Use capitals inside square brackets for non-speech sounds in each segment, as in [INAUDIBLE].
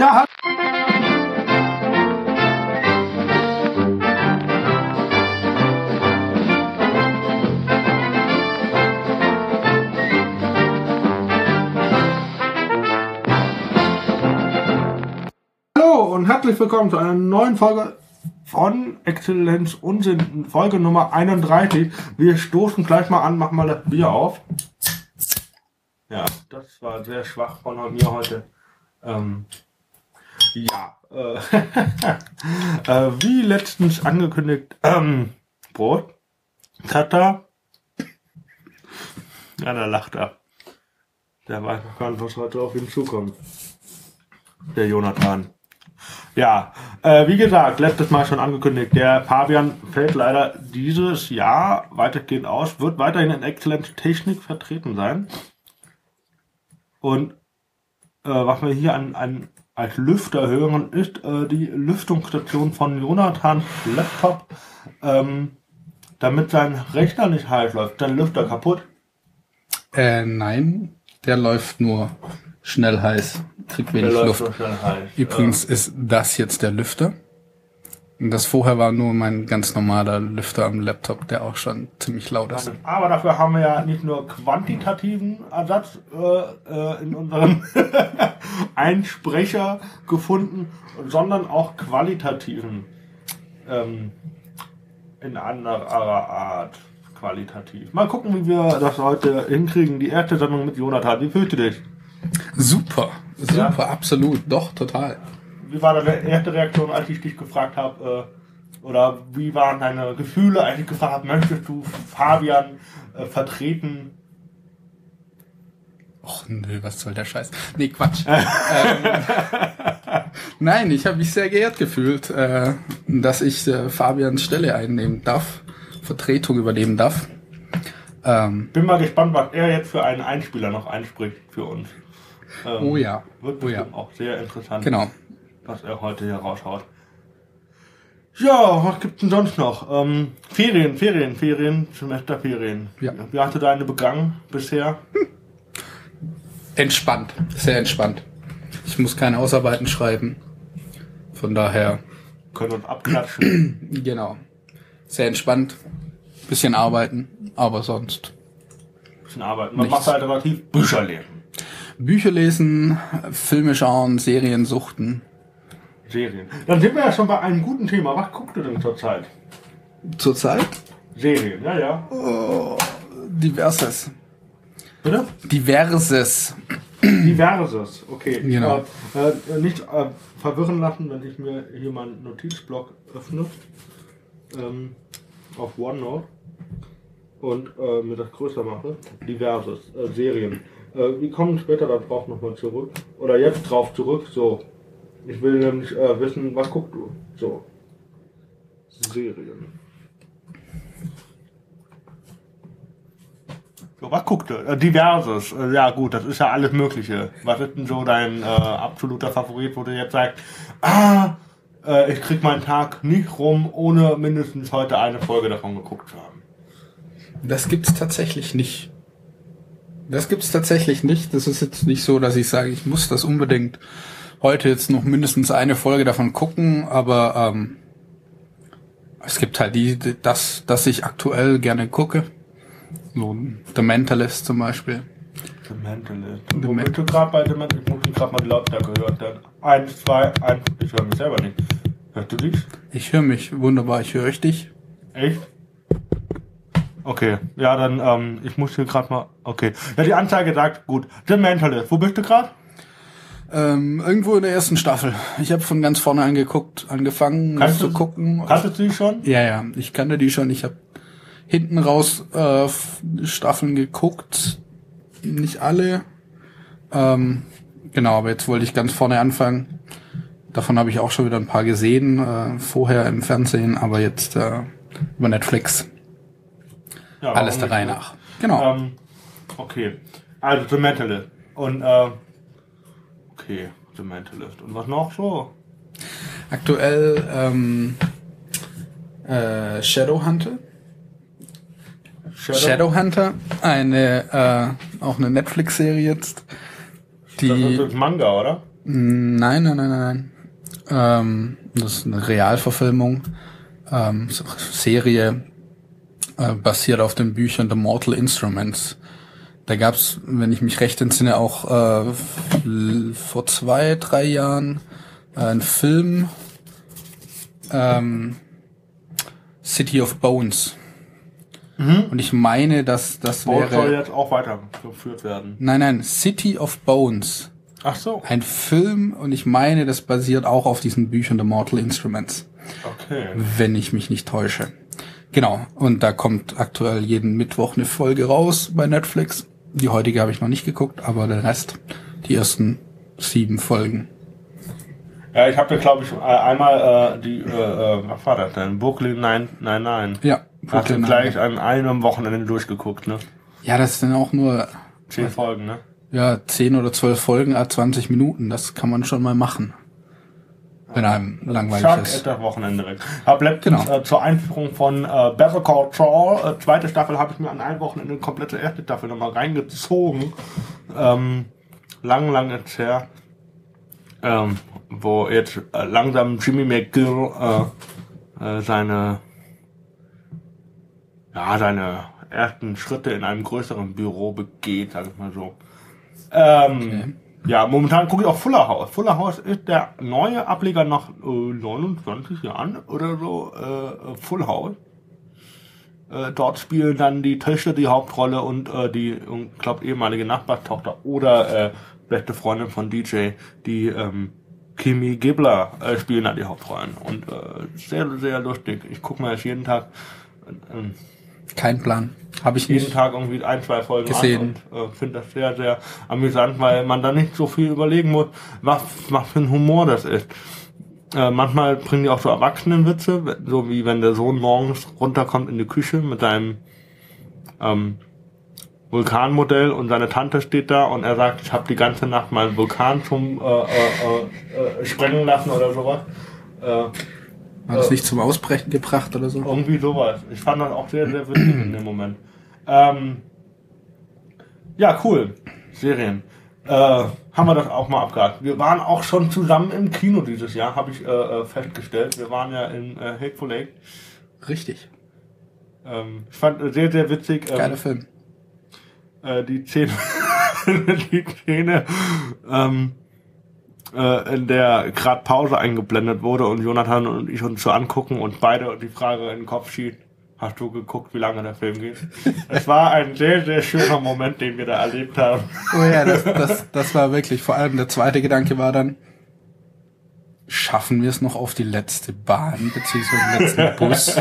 Ja, Hallo und herzlich willkommen zu einer neuen Folge von Exzellenz Unsinn, Folge Nummer 31. Wir stoßen gleich mal an, machen mal das Bier auf. Ja, das war sehr schwach von mir heute. Ähm, ja, äh, [LAUGHS] äh, wie letztens angekündigt, ähm, Brot, Tata. Ja, da lacht er. Der weiß noch gar nicht, was heute auf ihn zukommt. Der Jonathan. Ja, äh, wie gesagt, letztes Mal schon angekündigt, der Fabian fällt leider dieses Jahr weitestgehend aus, wird weiterhin in Exzellenz Technik vertreten sein. Und äh, was wir hier an, an als Lüfter hören, ist äh, die Lüftungsstation von Jonathans Laptop, ähm, damit sein Rechner nicht heiß läuft. Sein Lüfter kaputt. Äh, nein, der läuft nur schnell heiß, kriegt wenig Luft. Übrigens ist das jetzt der Lüfter. Das vorher war nur mein ganz normaler Lüfter am Laptop, der auch schon ziemlich laut ist. Aber dafür haben wir ja nicht nur quantitativen Ersatz äh, äh, in unserem [LAUGHS] Einsprecher gefunden, sondern auch qualitativen ähm, in anderer Art qualitativ. Mal gucken, wie wir das heute hinkriegen. Die erste Sendung mit Jonathan. Wie fühlst du dich? Super, super, Ja. absolut, doch, total. Wie war deine erste Reaktion, als ich dich gefragt habe, äh, oder wie waren deine Gefühle, als ich gefragt habe, möchtest du Fabian äh, vertreten? Och nö, was soll der Scheiß? Nee, Quatsch. [LAUGHS] ähm, nein, ich habe mich sehr geehrt gefühlt, äh, dass ich äh, Fabians Stelle einnehmen darf, Vertretung übernehmen darf. Ähm, Bin mal gespannt, was er jetzt für einen Einspieler noch einspricht für uns. Ähm, oh ja, Wird oh ja. bestimmt auch sehr interessant, Genau. Was er heute hier raushaut. Ja, was gibt's denn sonst noch? Ähm, Ferien, Ferien, Ferien, Semesterferien. Ja. Wie hast du deine begangen bisher? Entspannt, sehr entspannt. Ich muss keine Ausarbeiten schreiben. Von daher, Können uns abklatschen. [CLEARS THROAT] genau. Sehr entspannt. Bisschen arbeiten, aber sonst. bisschen arbeiten. Man Nichts. macht alternativ Bücher lesen. Bücher lesen, Filme schauen, Serien suchten. Serien. Dann sind wir ja schon bei einem guten Thema. Was guckst du denn zurzeit? Zurzeit Serien, ja, ja. diverses. Bitte? Diverses. Diverses, okay. Genau. Äh, äh, nicht äh, verwirren lassen, wenn ich mir hier meinen Notizblock öffne. Ähm, auf OneNote. Und äh, mir das größer mache. Diverses, äh, Serien. Äh, wir kommen später darauf nochmal zurück. Oder jetzt drauf zurück. So. Ich will nämlich äh, wissen, was guckst du? So. Serien. So, was guckst du? Äh, diverses. Äh, ja gut, das ist ja alles Mögliche. Was ist denn so dein äh, absoluter Favorit, wo du jetzt sagst, ah, äh, ich krieg meinen Tag nicht rum, ohne mindestens heute eine Folge davon geguckt zu haben. Das gibt's tatsächlich nicht. Das gibt's tatsächlich nicht. Das ist jetzt nicht so, dass ich sage, ich muss das unbedingt heute jetzt noch mindestens eine Folge davon gucken, aber ähm, es gibt halt die, die- das, das ich aktuell gerne gucke. So The Mentalist zum Beispiel. The Mentalist. The Wo Men- bist du gerade bei The Mentalist? Ich muss gerade mal die Lautstärke hören. Dann eins, zwei, eins. Ich höre mich selber nicht. Hörst du dich? Ich höre mich wunderbar, ich höre richtig. Echt? Okay, ja, dann, ähm, ich muss hier gerade mal, okay. Ja, die Anzeige sagt, gut, The Mentalist, wo bist du gerade? Ähm, irgendwo in der ersten Staffel. Ich habe von ganz vorne angeguckt, angefangen Kannst zu du- gucken. Kanntest du die schon? Ja, ja, ich kannte die schon. Ich habe hinten raus äh, Staffeln geguckt, nicht alle. Ähm, genau, aber jetzt wollte ich ganz vorne anfangen. Davon habe ich auch schon wieder ein paar gesehen, äh, vorher im Fernsehen, aber jetzt äh, über Netflix. Ja, Alles der Reihe nicht? nach. Genau. Ähm, okay. Also The Mentalist. Und, äh, okay, The Mentalist. Und was noch so? Aktuell ähm, äh, Shadowhunter. Shadow? Shadowhunter, eine äh, auch eine Netflix-Serie jetzt. Das ist Die das Manga, oder? Nein, nein, nein, nein, nein. Ähm, das ist eine Realverfilmung, ähm, Serie, äh, basiert auf den Büchern The Mortal Instruments. Da gab's, wenn ich mich recht entsinne, auch äh, vor zwei, drei Jahren äh, einen Film ähm, City of Bones. Und ich meine, dass das Bolt Mhm. soll wäre. jetzt auch weitergeführt werden. Nein, nein, City of Bones. Ach so. Ein Film und ich meine, das basiert auch auf diesen Büchern The Mortal Instruments, Okay. wenn ich mich nicht täusche. Genau, und da kommt aktuell jeden Mittwoch eine Folge raus bei Netflix. Die heutige habe ich noch nicht geguckt, aber der Rest, die ersten sieben Folgen. Ja, ich habe ja, glaube ich, äh, einmal äh, die, äh, äh, was war das denn? Brooklyn 999. Ja, Hast du Brooklyn gleich an einem Wochenende durchgeguckt, ne? Ja, das sind auch nur Zehn Folgen, ne? ja, zehn oder zwölf Folgen, a 20 Minuten. Das kann man schon mal machen. Wenn einem langweilig Zack, ist. das Wochenende weg. Hab letztens Genau. äh, zur Einführung von äh, Better Call Saul, äh, zweite Staffel, habe ich mir an einem Wochenende eine komplette erste Staffel nochmal reingezogen. Ähm, lang, lang jetzt her. Ähm, wo jetzt äh, langsam Jimmy McGill äh, äh, seine ja, seine ersten Schritte in einem größeren Büro begeht, sag ich mal so. Ähm, Ja, momentan gucke ich auch Fuller House. Fuller House ist der neue Ableger nach äh, 29 Jahren oder so. Äh, Full House. Äh, dort spielen dann die Töchter die Hauptrolle und äh, die, ich glaube, ehemalige Nachbarstochter oder äh, beste Freundin von DJ, die ähm, Kimi Gibbler äh, spielen da die Hauptrollen. Und äh, sehr, sehr lustig. Ich gucke mir das jeden Tag ähm, Kein Plan. Habe ich jeden nicht. Tag irgendwie ein, zwei Folgen Gesehen. und äh, finde das sehr, sehr amüsant, weil man da nicht so viel überlegen muss, was, was für ein Humor das ist. Äh, manchmal bringen die auch so Erwachsenenwitze, so wie wenn der Sohn morgens runterkommt in die Küche mit seinem ähm, Vulkanmodell und seine Tante steht da und er sagt, ich habe die ganze Nacht meinen Vulkan zum äh, äh, äh, äh, sprengen lassen oder sowas. Äh, Hat es nicht zum Ausbrechen gebracht oder so? irgendwie sowas. Ich fand das auch sehr, sehr witzig in dem Moment. Ähm, ja, cool. Serien. Äh, haben wir das auch mal abgehakt. Wir waren auch schon zusammen im Kino dieses Jahr, habe ich äh, äh, festgestellt. Wir waren ja in äh, Hateful Eight. Richtig. Ähm, ich fand äh, sehr, sehr witzig. Ähm, Geiler Film. äh, die Szene, [LAUGHS] die Szene, ähm, äh, in der gerade Pause eingeblendet wurde und Jonathan und ich uns so angucken und beide die Frage in den Kopf schießen. Hast du geguckt, wie lange der Film geht? Es war ein sehr, sehr schöner Moment, den wir da erlebt haben. Oh ja, das, das, das war wirklich, vor allem der zweite Gedanke war dann, schaffen wir es noch auf die letzte Bahn, beziehungsweise den letzten [LAUGHS] Bus?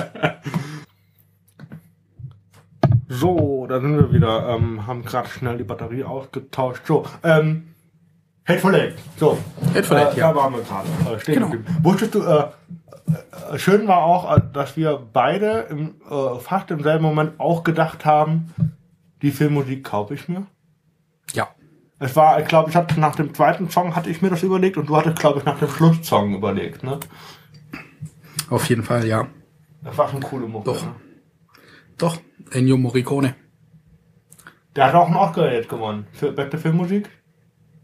So, da sind wir wieder. Ähm, haben gerade schnell die Batterie ausgetauscht. So, ähm, Hateful Eight. So, Hateful äh, Eight, ja. da waren wir gerade. Äh, stehen Genau. Wusstest du, äh, äh, schön war auch, äh, dass wir beide im, äh, fast im selben Moment auch gedacht haben, die Filmmusik kaufe ich mir. Ja. Es war, ich glaube, ich hatte nach dem zweiten Song hatte ich mir das überlegt und du hattest, glaube ich, nach dem Schlusssong überlegt, ne? Auf jeden Fall, ja. Das war schon coole Mucke. Doch. Ne? Doch, Ennio Morricone. Der hat auch einen Oscar jetzt gewonnen für beste Filmmusik.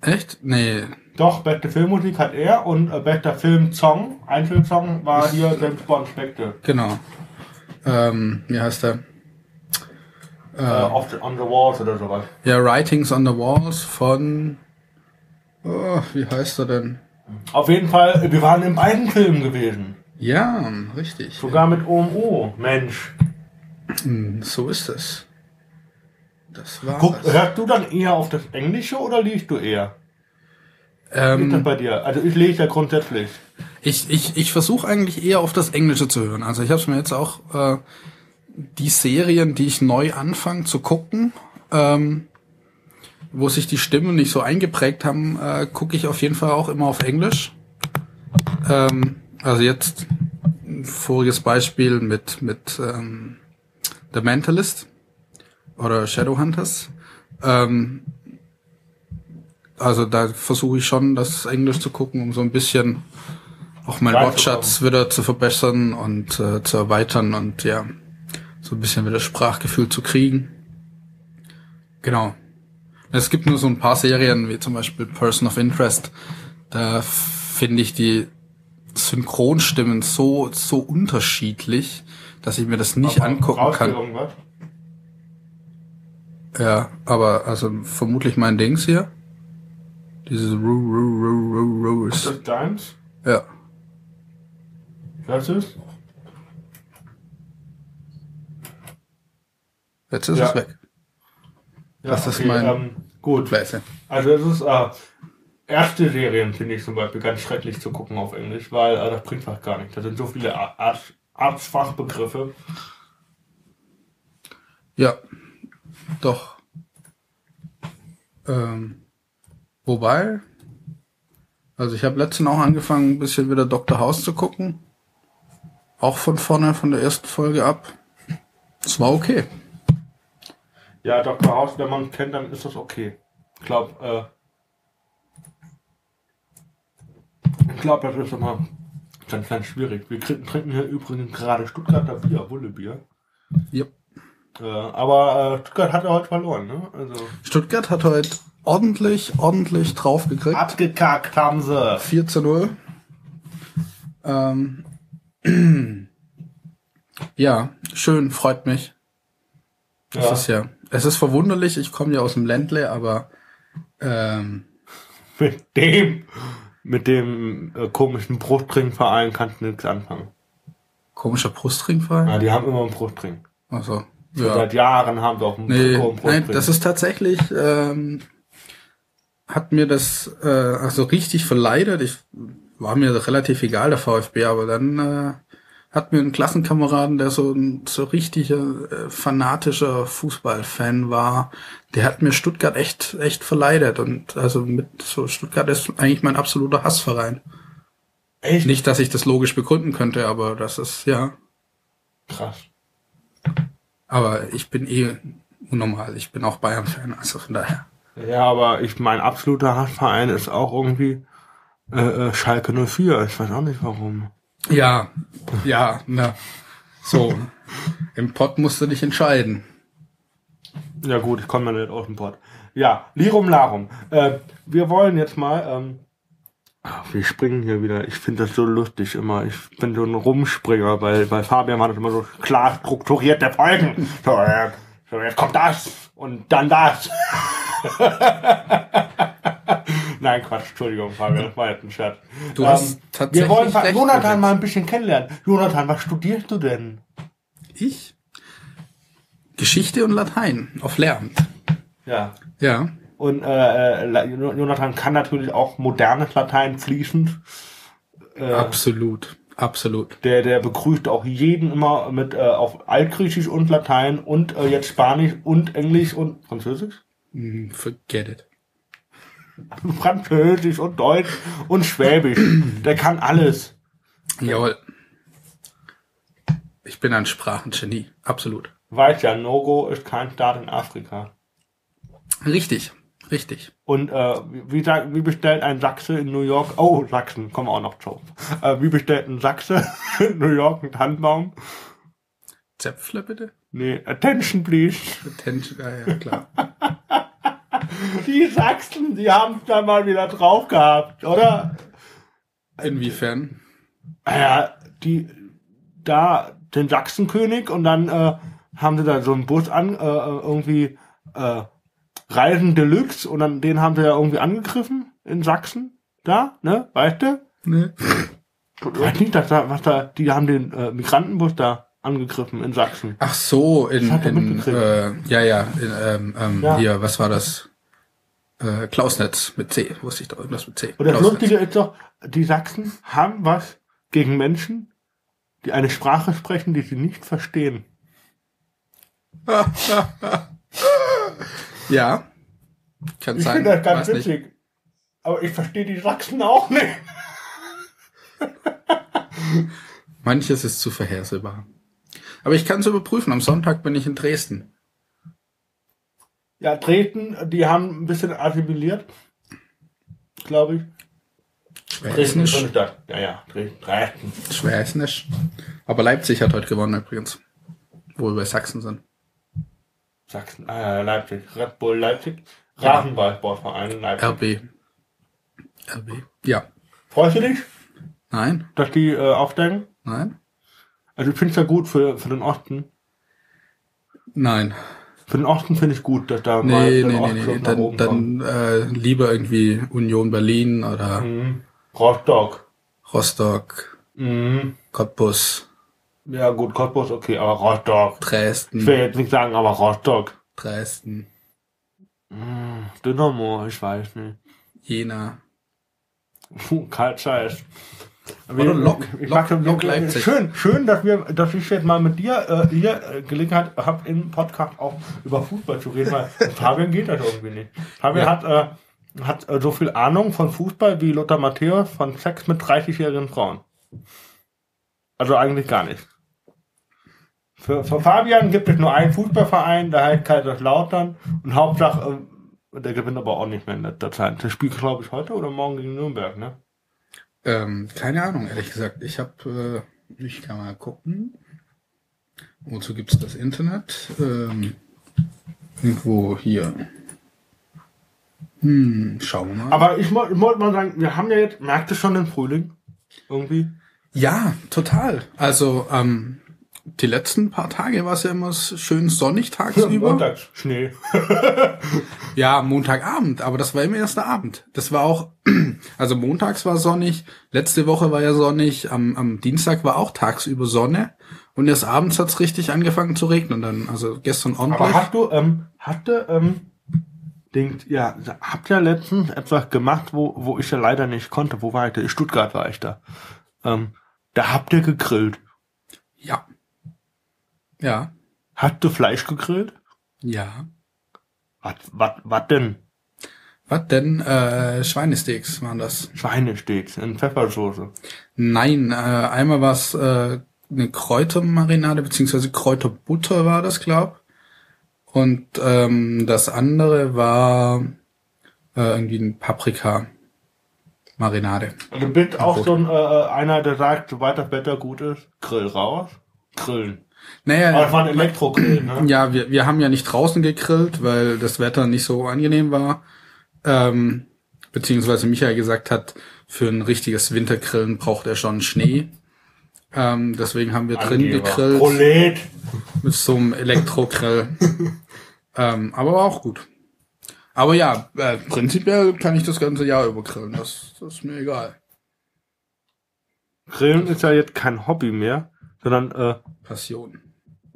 Echt? Nee. Doch, beste Filmmusik hat er und äh, bester Filmsong, Einfilmsong war hier James Bond Spectre. Genau. Ähm, wie heißt der? Äh, off the, on the Walls oder sowas. Ja, Writings on the Walls von, oh, wie heißt er denn? Auf jeden Fall, wir waren in beiden Filmen gewesen. Ja, richtig. Sogar mit OMO. Mensch. Hm, So ist es. Das war Guck, das. hörst du dann eher auf das Englische oder liest du eher? Wie ist das Ähm, bei dir? Also ich lese ja grundsätzlich. ich ich, ich versuche eigentlich eher auf das Englische zu hören. Also ich habe mir jetzt auch äh, die Serien, die ich neu anfange zu gucken, ähm, wo sich die Stimmen nicht so eingeprägt haben, äh, gucke ich auf jeden Fall auch immer auf Englisch. Ähm, also jetzt ein voriges Beispiel mit mit ähm, The Mentalist oder Shadowhunters. Ähm, also da versuche ich schon, das Englisch zu gucken, um so ein bisschen auch meinen Reinzukommen. Wortschatz wieder zu verbessern und äh, zu erweitern und ja, so ein bisschen wieder Sprachgefühl zu kriegen. Genau. Es gibt nur so ein paar Serien, wie zum Beispiel Person of Interest, Da finde ich die Synchronstimmen so, so unterschiedlich, dass ich mir das nicht Aber angucken kann. Irgendwas? Ja, aber also vermutlich mein Dings hier. Dieses Ru, Ru, Ru, Ru, Ru Ist ist, das deins? ja. Das ist? Jetzt ist Ja. es weg. Ja, Das ist mein- Ähm, gut. Weiße. Also es ist äh, erste Serien finde ich zum Beispiel ganz schrecklich zu gucken auf Englisch, weil äh, das bringt fast gar nicht. Da sind so viele Ar- Arzt, Arztfachbegriffe. Ja, doch. Ähm, wobei, also ich habe letztens auch angefangen, ein bisschen wieder Dr. House zu gucken. Auch von vorne, von der ersten Folge ab. Es war okay. Ja, Dr. House, wenn man kennt, dann ist das okay. Ich glaube, äh, ich glaube, das ist immer ganz, ganz schwierig. Wir trinken hier übrigens gerade Stuttgarter Bier, Wullebier. Ja. Aber äh, Stuttgart hat heute verloren, ne? Also Stuttgart hat heute ordentlich, ordentlich draufgekriegt. abgekackt haben sie. 4 zu 0. Ähm, [CLEARS THROAT] ja, schön, freut mich. Das Ja. ist ja, es ist verwunderlich, ich komme ja aus dem Ländle, aber ähm, [LAUGHS] Mit dem, mit dem äh, komischen Brustringverein kannst du nichts anfangen. komischer Brustringverein. Ja, die haben immer einen Brustring. Also, Schon ja. Seit Jahren haben sie auch einen Nee, nein, das ist tatsächlich, ähm, hat mir das äh, also richtig verleidet. Ich war mir relativ egal, der VfB, aber dann äh, hat mir ein Klassenkameraden, der so ein so richtiger äh, fanatischer Fußballfan war, der hat mir Stuttgart echt echt verleidet und also mit so Stuttgart ist eigentlich mein absoluter Hassverein. Echt Nicht, dass ich das logisch begründen könnte, aber das ist ja, krass. Aber ich bin eh unnormal. Ich bin auch Bayern-Fan, also von daher. Ja, aber ich mein absoluter Hassverein ist auch irgendwie äh, äh, Schalke 04. Ich weiß auch nicht warum. Ja, ja, na. So. Im Pott musst du dich entscheiden. Ja gut, ich komme ja nicht aus dem Pott. Ja, Lirum Larum. Äh, wir wollen jetzt mal, ähm, ach, wir springen hier wieder. Ich finde das so lustig immer. Ich bin so ein Rumspringer, weil bei Fabian war das immer so klar strukturierte Folgen. So, äh, so jetzt kommt das und dann das. [LAUGHS] Nein, Quatsch, Entschuldigung, Fabian, das war jetzt ein Scherz. Du hast tatsächlich Wir wollen recht Jonathan gehabt. mal ein bisschen kennenlernen. Jonathan, was studierst du denn? Ich? Geschichte und Latein auf Lehramt. Ja. Ja. Und äh, äh, Jonathan kann natürlich auch modernes Latein fließend. Äh, Absolut. Absolut. der, der begrüßt auch jeden immer mit äh, auf Altgriechisch und Latein und äh, jetzt Spanisch und Englisch und Französisch. Hm, Forget it. [LAUGHS] Französisch und Deutsch und Schwäbisch. Der kann alles. Jawohl. Ich bin ein Sprachengenie. Absolut. Weiß ja, Nogo ist kein Staat in Afrika. Richtig. Richtig. Und äh, wie, sagt- wie bestellt ein Sachse in New York? Oh, Sachsen, kommen wir auch noch zu. Äh, wie bestellt ein Sachse [LAUGHS] in New York einen Tannenbaum? Zäpfle bitte? Nee, attention please. Attention. Ah, ja, klar. [LAUGHS] Die Sachsen, die haben es da mal wieder drauf gehabt, oder? Inwiefern? Naja, die, da, den Sachsenkönig und dann äh, haben sie da so einen Bus an, äh, irgendwie äh, Reisen Deluxe und dann den haben sie ja irgendwie angegriffen in Sachsen. Da, ne, weißt du? Ne? Ich weiß nicht, dass da, was da, die haben den äh, Migrantenbus da angegriffen in Sachsen. Ach so, in, in äh, ja, ja, in, ähm, ähm, Ja. hier, was war das? Äh, Klausnetz mit C, wusste ich doch, irgendwas mit C. Und das Klausnetz. Lustige ist doch, die Sachsen haben was gegen Menschen, die eine Sprache sprechen, die sie nicht verstehen. [LAUGHS] Ja. Kann Ich sein. finde das ganz weiß nicht. witzig. Aber ich verstehe die Sachsen auch nicht. Manches ist zu vorhersehbar. Aber ich kann es überprüfen. Am Sonntag bin ich in Dresden. Ja, Dresden, die haben ein bisschen assimiliert. Glaube ich. Stadt. Ja, ja, Dresden. Schwärznisch. Aber Leipzig hat heute gewonnen übrigens. Wo wir bei Sachsen sind. Sachsen, ja, Leipzig. Red Bull Leipzig. Rasenballsportverein in Leipzig. RB. RB. Ja. Freust du dich, Nein? dass die äh, aufsteigen? Nein? Also ich finde es ja gut für, für den Osten. Nein. Für den Osten finde ich gut, dass da Nee, der nee, nee, Ostclub nee. Dann, dann äh, lieber irgendwie Union Berlin oder Mhm. Rostock. Rostock, Mhm. Cottbus, Ja gut, Cottbus okay, aber Rostock. Ich will Dresden, jetzt nicht sagen, aber Rostock. Dresden, Mhm. Dynamo, ich weiß nicht. Jena. Puh, kalt Scheiß. Oder Lok. Ich Lok- mag Lok Leipzig. Schön, schön, dass wir, dass ich jetzt mal mit dir äh, hier äh, Gelegenheit habe, im Podcast auch über Fußball zu reden, weil [LAUGHS] Fabian geht das irgendwie nicht. Fabian Ja. hat, äh, hat äh, so viel Ahnung von Fußball wie Lothar Matthäus von Sex mit 30-jährigen Frauen. Also eigentlich gar nicht. Für, für Fabian gibt es nur einen Fußballverein, der heißt Kaiserslautern und Hauptsache, äh, der gewinnt aber auch nicht mehr in letzter Zeit. Der spielt, glaube ich, heute oder morgen gegen Nürnberg, ne? Ähm, keine Ahnung, ehrlich gesagt. Ich habe, äh, ich kann mal gucken. Wozu gibt's das Internet? Ähm, irgendwo hier. Hm, schauen wir mal. Aber ich mo- wollte mal sagen, wir haben ja jetzt, merkt ihr schon den Frühling? Irgendwie? ja, total. Also, ähm, die letzten paar Tage war es ja immer schön sonnig tagsüber. [LAUGHS] Montags. Schnee. [LAUGHS] Ja, Montagabend, aber das war immer erst der Abend. Das war auch, [CLEARS THROAT] also montags war sonnig, letzte Woche war ja sonnig, am, am Dienstag war auch tagsüber Sonne und erst abends hat's richtig angefangen zu regnen dann, also gestern Aber ordentlich. hast du, ähm, hatte, ähm, denkt, ja, habt ihr letztens etwas gemacht, wo, wo ich ja leider nicht konnte. Wo war ich da? In Stuttgart war ich da. Ähm, da habt ihr gegrillt. Ja. Ja. Habt ihr Fleisch gegrillt? Ja. Was, was, was denn? Was denn? Äh, Schweinesteaks waren das. Schweinesteaks in Pfeffersoße. Nein, äh, einmal war's äh, eine Kräutermarinade, beziehungsweise Kräuterbutter war das, glaub. Und ähm, das andere war äh, irgendwie ein Paprika-Marinade. Also du bist auch so ein, äh, einer, der sagt, sobald das Wetter gut ist, Grill raus. Grillen. Naja, Aber das war ein Elektrogrill, ne? ja, wir, wir haben ja nicht draußen gegrillt, weil das Wetter nicht so angenehm war. Ähm, beziehungsweise Michael gesagt hat, für ein richtiges Wintergrillen braucht er schon Schnee. Ähm, deswegen haben wir drin Angeber. gegrillt Prolet. mit so einem Elektrogrill. [LAUGHS] ähm, aber war auch gut. Aber ja, äh, prinzipiell kann ich das ganze Jahr über grillen. Das, das ist mir egal. Grillen ist ja jetzt kein Hobby mehr, sondern äh, Passion.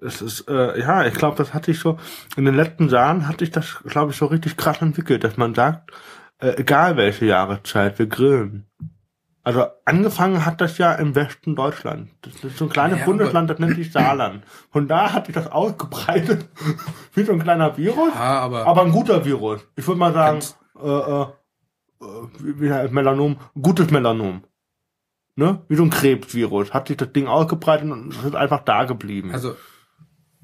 es ist, äh, ja, ich glaube, das hatte ich so, in den letzten Jahren hatte ich das, glaube ich, so richtig krass entwickelt, dass man sagt, äh, egal welche Jahreszeit, wir grillen. Also angefangen hat das ja im Westen Deutschland. Das ist so ein kleines Ja, Bundesland, das nennt sich Saarland. Von da hat sich das ausgebreitet [LAUGHS] wie so ein kleiner Virus, Ja, aber, aber ein guter Virus. Ich würde mal sagen, äh, äh, äh, wie heißt Melanom, gutes Melanom. Ne? Wie so ein Krebsvirus. Hat sich das Ding ausgebreitet und es ist einfach da geblieben. Also,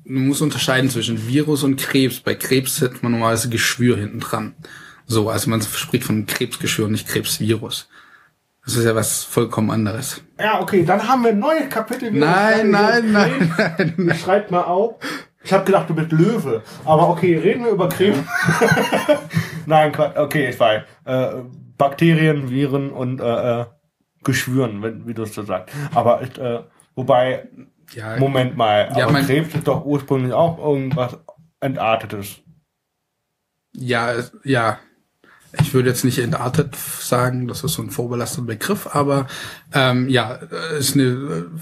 man muss unterscheiden zwischen Virus und Krebs. Bei Krebs hat man normalerweise Geschwür hinten dran. So, also man spricht von Krebsgeschwür und nicht Krebsvirus. Das ist ja was vollkommen anderes. Ja, okay, dann haben wir ein neues Kapitel. Nein, nein, nein, Krebs. Ich schreib mal auf. Ich habe gedacht, du bist Löwe. Aber okay, reden wir über Krebs. [LAUGHS] nein. Okay, ich weiß. Äh, Bakterien, Viren und äh, äh, Geschwüren, wenn, wie du es so sagst. Aber äh, wobei, Ja, Moment mal, Ja, aber mein- Krebs ist doch ursprünglich auch irgendwas Entartetes. ja, ja. Ich würde jetzt nicht entartet sagen, das ist so ein vorbelasteter Begriff, aber ähm, ja, ist eine äh, [LAUGHS]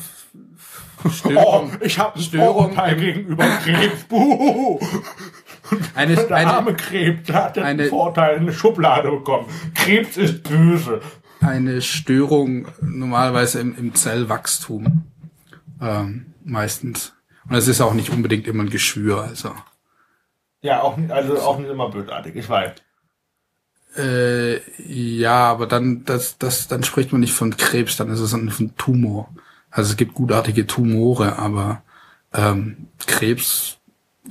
Oh, Störung, ich habe Störung Vorurteil gegenüber Krebs. [LAUGHS] Buh. eine, Der eine, arme Krebs, der hat eine- einen Vorteil in eine Schublade bekommen. Krebs ist böse. Eine Störung normalerweise im, im Zellwachstum ähm, meistens. Und es ist auch nicht unbedingt immer ein Geschwür, also. Ja, auch nicht, also auch nicht immer bösartig, ich weiß. Äh, ja, aber dann, das, das, dann spricht man nicht von Krebs, dann ist es ein von Tumor. Also es gibt gutartige Tumore, aber ähm, Krebs,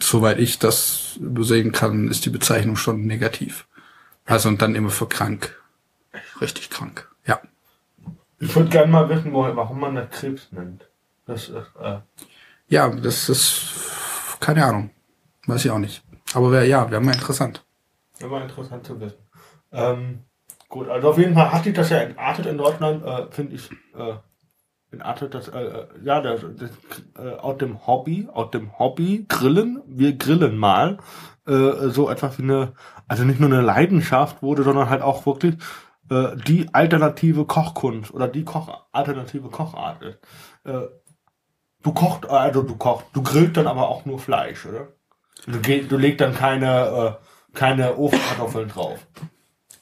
soweit ich das übersehen kann, ist die Bezeichnung schon negativ. Also und dann immer für krank. Richtig krank. Ja. Ich würde gerne mal wissen, warum man das Krebs nennt. Das ist, äh, Ja, das ist keine Ahnung. Weiß ich auch nicht. Aber wär, ja, wäre mal interessant. immer interessant zu wissen. Ähm, Gut, also auf jeden Fall hat sich das ja entartet in Deutschland, äh, finde ich, äh, entartet das, äh, äh, ja, das, das, äh, aus dem Hobby, aus dem Hobby Grillen, wir grillen mal, äh, so etwas wie eine, also nicht nur eine Leidenschaft wurde, sondern halt auch wirklich äh, die alternative Kochkunst oder die Koch alternative Kochart ist. Äh, du kochst, also du kochst, du grillst dann aber auch nur Fleisch, oder? Du, du legst dann keine, äh, keine Ofenkartoffeln drauf.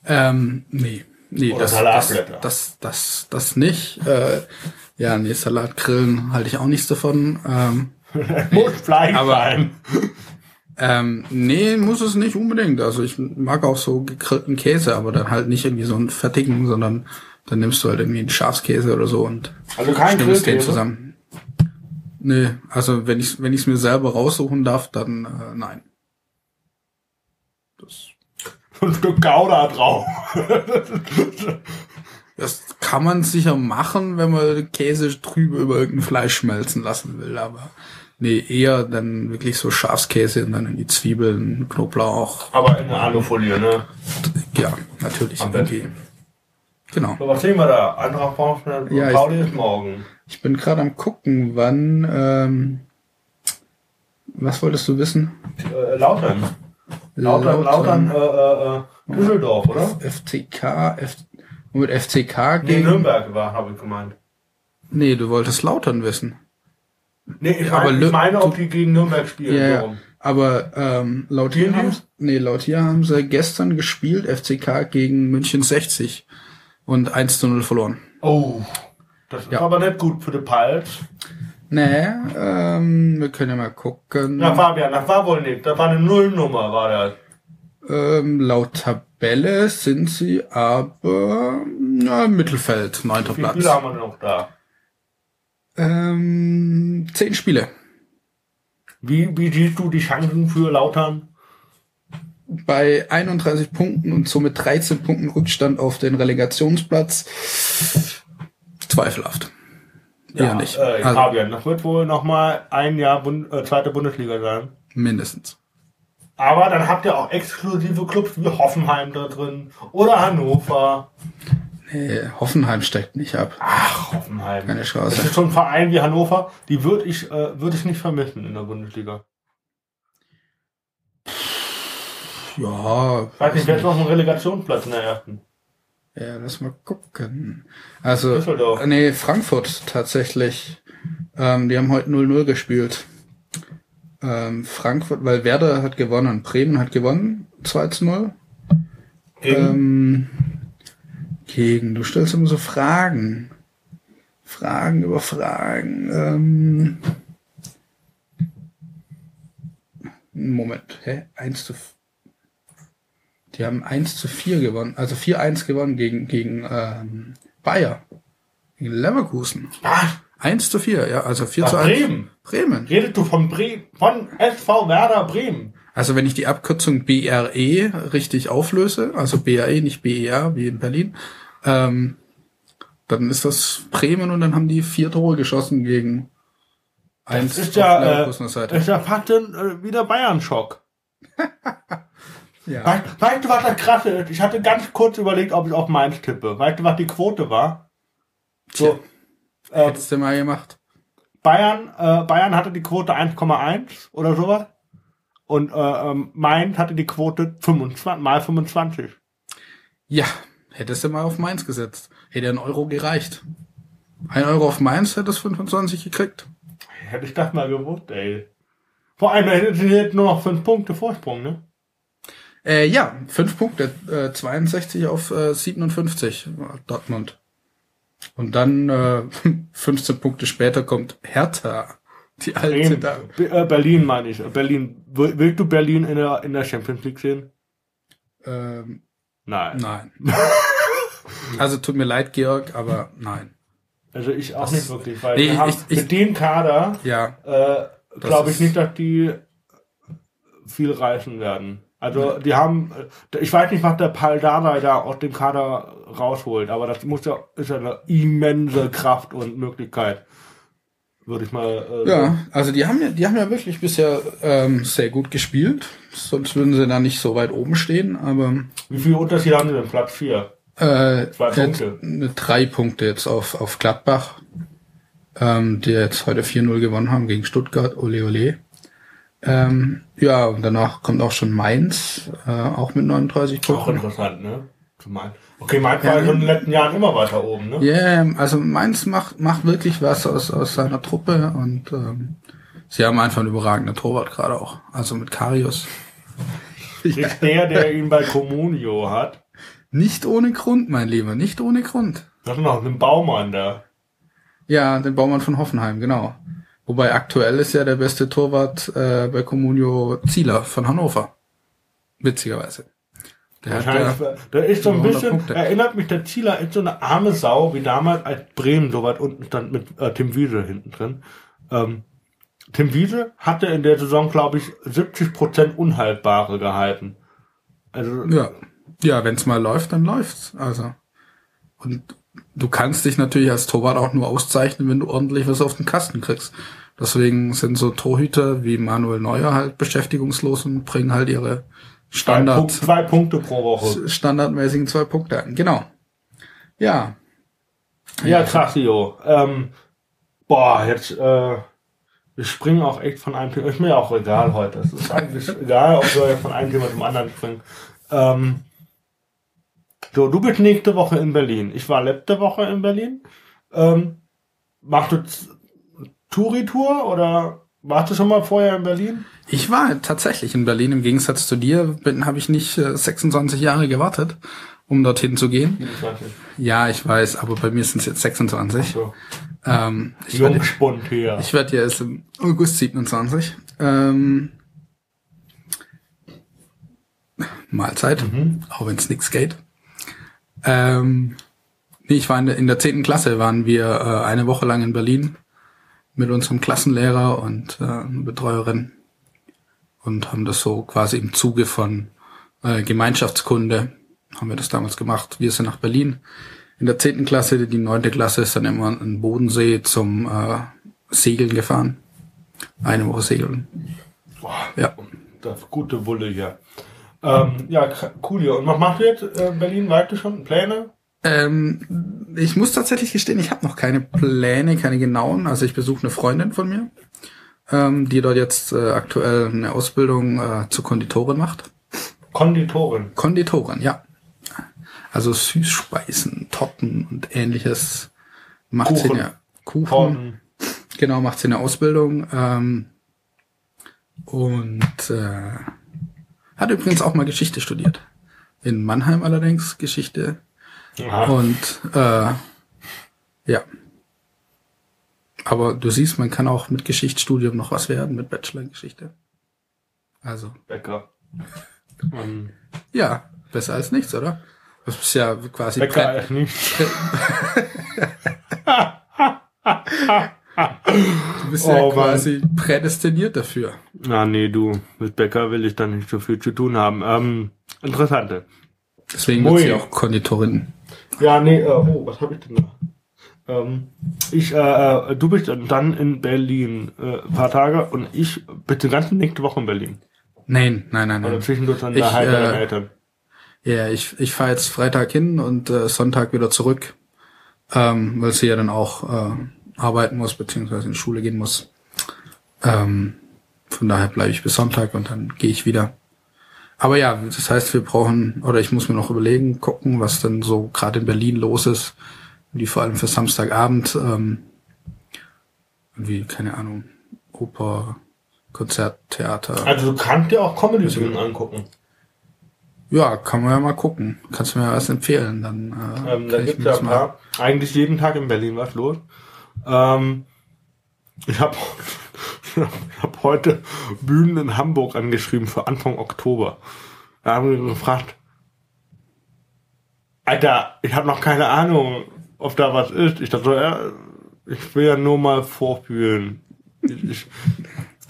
Ähm, nee. Nee, das, das, das, das, das nicht. Äh, ja, nee, Salatgrillen halte ich auch nichts davon. Ähm, [LAUGHS] Muss Fleisch aber- sein. Ähm, nee, muss es nicht unbedingt. Also ich mag auch so gegrillten Käse, aber dann halt nicht irgendwie so einen fertigen, sondern dann nimmst du halt irgendwie einen Schafskäse oder so und Also schnibbelst den zusammen. Nee, also wenn ich wenn ich mir selber raussuchen darf, dann äh, nein. Das, Ein Stück Gouda drauf. das kann man sicher machen, wenn man Käse drüber über irgendein Fleisch schmelzen lassen will, aber nee, eher dann wirklich so Schafskäse und dann irgendwie Zwiebeln, Knoblauch. Aber in der Alufolie, ne? Ja, natürlich. Am irgendwie. Genau. So, was sehen wir da? Eintracht Braunschweig, Ja, Pauli ist morgen. Ich bin gerade am gucken, wann. Ähm, was wolltest du wissen? Äh, Lautern. Lautern, Lautern, äh, äh, äh, Düsseldorf, oder? FCK, F mit FCK Nee, gegen. Nürnberg war, habe ich gemeint. Nee, du wolltest Lautern wissen. Nee, ich, Ja, aber mein, ich meine, ob die gegen Nürnberg spielen. Ja, rum. Aber ähm, laut hier haben nee, laut hier haben sie gestern gespielt, FCK gegen München 60 und 1 zu 0 verloren. Oh, das ist Ja. aber nicht gut für die Pals. Nee, ähm, wir können ja mal gucken. Na, Fabian, das war wohl nicht. Das war eine Nullnummer, war das. Ähm, laut Tabelle sind sie aber na, Mittelfeld, neunter Wie viele Platz. Haben wir noch da? Ähm, zehn Spiele. Wie, wie siehst du die Chancen für Lautern? Bei 31 Punkten und somit 13 Punkten Rückstand auf den Relegationsplatz. Zweifelhaft. Eher nicht. Äh, Also, Fabian, das wird wohl noch mal ein Jahr Bund, äh, zweite Bundesliga sein. mindestens. Aber dann habt ihr auch exklusive Clubs wie Hoffenheim da drin oder Hannover. Nee, Hoffenheim steckt nicht ab. Ach, Hoffenheim. Keine Das Chance. ist schon ein Verein wie Hannover, die würde ich, äh, würde ich nicht vermissen in der Bundesliga. Ja, Ich weiß nicht, wer ist noch ein Relegationsplatz in der ersten? ja, lass mal gucken. Also, Düsseldorf. nee, Frankfurt tatsächlich. Ähm, die haben heute 0-0 gespielt. Ähm, Frankfurt, weil Werder hat gewonnen. Bremen hat gewonnen. 2 zu 0. Gegen Ähm, gegen, du stellst immer so Fragen. Fragen über Fragen. Ähm, Moment, hä? 1 zu. Die haben 1 zu 4 gewonnen, also 4-1 gewonnen gegen, gegen ähm, Bayer. Gegen Leverkusen. Was? 1 zu 4, ja, also 4 Ach, zu 1. Bremen. Bremen. Redet du von Bremen, von SV Werder Bremen? Also wenn ich die Abkürzung BRE richtig auflöse, also BRE, nicht BER, wie in Berlin, ähm, dann ist das Bremen und dann haben die vier Tore geschossen gegen eins Das ist ja, äh, Seite. ist ja fast äh, wieder Bayern-Schock. [LAUGHS] Ja. Weißt, weißt du, was das krasse ist? Ich hatte ganz kurz überlegt, ob ich auf Mainz tippe. Weißt du, was die Quote war? So, äh, Hättest du mal gemacht. Bayern, äh, Bayern hatte die Quote 1,1 oder sowas. Und äh, ähm, Mainz hatte die Quote 25, mal 25. Ja, hättest du mal auf Mainz gesetzt. Hätte ein Euro gereicht. Ein Euro auf Mainz hättest 25 gekriegt. Hätte ich das mal gewusst, ey. Vor allem hätte sie jetzt nur noch 5 Punkte Vorsprung, ne? Äh, ja, fünf Punkte, äh, 62 auf äh, 57 äh, Dortmund. Und dann äh, [LAUGHS] 15 Punkte später kommt Hertha, die alte da. Äh, Berlin meine ich. Berlin. Will- Willst du Berlin in der, in der Champions League sehen? Ähm, Nein. nein. [LAUGHS] also tut mir leid, Georg, aber nein. Also ich auch Das- nicht wirklich, weil Nee, wir haben ich- ich- mit dem Kader Ja, äh, glaube ich nicht, dass die viel reißen werden. Also die haben, ich weiß nicht, was der Paldada da aus dem Kader rausholt, aber das muss ja, ist ja eine immense Kraft und Möglichkeit. Würde ich mal. Äh, ja, also die haben ja, die haben ja wirklich bisher ähm, sehr gut gespielt. Sonst würden sie da nicht so weit oben stehen, aber Wie viel Unterschied haben sie denn? Platz 4. Äh, Zwei Punkte. ne, drei Punkte jetzt auf, auf Gladbach, ähm, die jetzt heute 4-0 gewonnen haben gegen Stuttgart, ole ole. Ähm, ja, und danach kommt auch schon Mainz, äh, auch mit 39 Auch Punkten. interessant, ne? Zu Mainz. Okay, Mainz war in den letzten Jahren immer weiter oben, ne? Ja, yeah, also Mainz macht, macht wirklich was aus, aus seiner Truppe und ähm, sie haben einfach einen überragenden Torwart gerade auch. Also mit Karius. Ist der, der ihn bei Comunio hat. Nicht ohne Grund, mein Lieber, nicht ohne Grund. Das ist noch ein Baumann da. Ja, den Baumann von Hoffenheim, genau. Wobei aktuell ist ja der beste Torwart äh, bei Comunio Zieler von Hannover. Witzigerweise. Der hat ja, Wahrscheinlich, der ist so ein 100 bisschen, Punkte. erinnert mich, der Zieler ist so eine arme Sau, wie damals, als Bremen so weit unten stand mit äh, Tim Wiese hinten drin. Ähm, Tim Wiese hatte in der Saison, glaube ich, 70% Unhaltbare gehalten. Also, ja, ja wenn es mal läuft, dann läuft's. Also. Und du kannst dich natürlich als Torwart auch nur auszeichnen, wenn du ordentlich was auf den Kasten kriegst. Deswegen sind so Torhüter wie Manuel Neuer halt beschäftigungslos und bringen halt ihre Standard, zwei Punkte pro Woche. standardmäßigen zwei Punkte. Genau. Ja. Ja, krass, Jo. Ähm, boah, jetzt, äh, wir springen auch echt von einem Thema. Ist mir auch egal heute. Es ist eigentlich [LAUGHS] egal, ob wir von einem Thema zum anderen springen. Ähm, so, du bist nächste Woche in Berlin. Ich war letzte Woche in Berlin. Ähm, machst du Touri-Tour oder warst du schon mal vorher in Berlin? Ich war tatsächlich in Berlin. Im Gegensatz zu dir habe ich nicht äh, 26 Jahre gewartet, um dorthin zu gehen. 27. Ja, ich weiß, aber bei mir sind es jetzt 26. So. Ähm, ich werde Jungspund hier. ich werd ja erst im August 27. Ähm, Mahlzeit, auch wenn es nichts geht. Ähm, nee, ich war in der, in der 10. Klasse, waren wir äh, eine Woche lang in Berlin mit unserem Klassenlehrer und äh, Betreuerin und haben das so quasi im Zuge von äh, Gemeinschaftskunde haben wir das damals gemacht. Wir sind nach Berlin in der 10. Klasse, die 9. Klasse ist dann immer an den Bodensee zum äh, Segeln gefahren. Eine Woche segeln. Boah, Ja. Das gute Wulle hier. Ähm, ja, cool hier. Und was macht ihr jetzt äh, Berlin weiter schon? Pläne? Ähm, ich muss tatsächlich gestehen, ich habe noch keine Pläne, keine genauen. Also ich besuche eine Freundin von mir, ähm, die dort jetzt äh, aktuell eine Ausbildung äh, zur Konditorin macht. Konditorin. Konditorin, ja. Also Süßspeisen, Torten und ähnliches macht sie Kuchen. ja. Kuchen. Torten. Genau, macht sie eine Ausbildung. Ähm, und äh, hat übrigens auch mal Geschichte studiert. In Mannheim allerdings Geschichte. Aha. Und äh, ja. Aber du siehst, man kann auch mit Geschichtsstudium noch was werden, mit Bachelor in Geschichte. Also, Bäcker. Ähm, ja, besser als nichts, oder? Das ist ja quasi Bäcker prä- ist nicht. du bist ja Oh, Mann. quasi prädestiniert dafür. Na nee, du. Mit Bäcker will ich dann nicht so viel zu tun haben. Ähm, interessante. Deswegen wird sie auch Konditorin. Ja, nee, äh, oh, was habe ich denn da? Ähm, ich, äh, äh, du bist dann in Berlin äh, ein paar Tage und ich bin die ganze nächste Woche in Berlin. Nein, nein, nein, Oder nein. zwischendurch dann Ich, daheim bei deinen äh, Eltern. Ja, ich, ich fahre jetzt Freitag hin und äh, Sonntag wieder zurück, ähm, weil sie ja dann auch äh, arbeiten muss, beziehungsweise in die Schule gehen muss. Ähm, von daher bleibe ich bis Sonntag und dann gehe ich wieder. Aber ja, das heißt, wir brauchen, oder ich muss mir noch überlegen, gucken, was denn so gerade in Berlin los ist. Die vor allem für Samstagabend, ähm, irgendwie, keine Ahnung, Oper, Konzert, Theater. Also du kannst dir auch Comedy-Filme angucken. Ja, kann man ja mal gucken. Kannst du mir was empfehlen, dann äh, Ähm, da gibt's ja ein paar. Eigentlich jeden Tag in Berlin was los. Ähm, ich habe [LAUGHS] ich hab heute Bühnen in Hamburg angeschrieben für Anfang Oktober. Da haben wir gefragt, Alter, ich habe noch keine Ahnung, ob da was ist. Ich dachte ja, ich will ja nur mal vorfühlen. Ich, ich,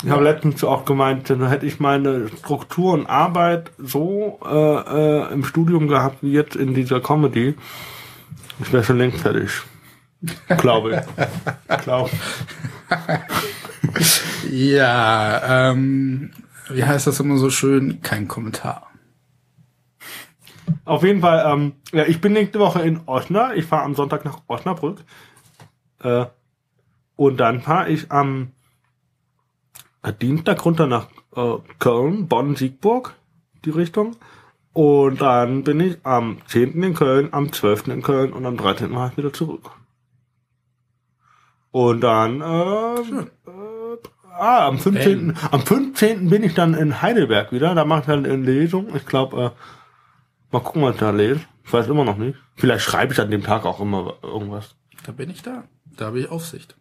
ich habe letztens auch gemeint, dann hätte ich meine Struktur und Arbeit so äh, äh, im Studium gehabt wie jetzt in dieser Comedy. Ich wäre schon längst fertig. Glaube ich. Glaube. [LAUGHS] Ja, ähm, wie heißt das immer so schön? Kein Kommentar. Auf jeden Fall, ähm, ja, ich bin nächste Woche in Osnabrück. Ich fahre am Sonntag nach Osnabrück. Äh, und dann fahre ich am Dienstag runter nach äh, Köln, Bonn, Siegburg, die Richtung. Und dann bin ich am 10. in Köln, am 12. in Köln und am 13. fahre ich wieder zurück. Und dann, äh, äh, ah, am 15. am 15. bin ich dann in Heidelberg wieder. Da mache ich dann eine Lesung. Ich glaube, äh, mal gucken, was ich da lese. Ich weiß immer noch nicht. Vielleicht schreibe ich an dem Tag auch immer irgendwas. Da bin ich da. Da habe ich Aufsicht.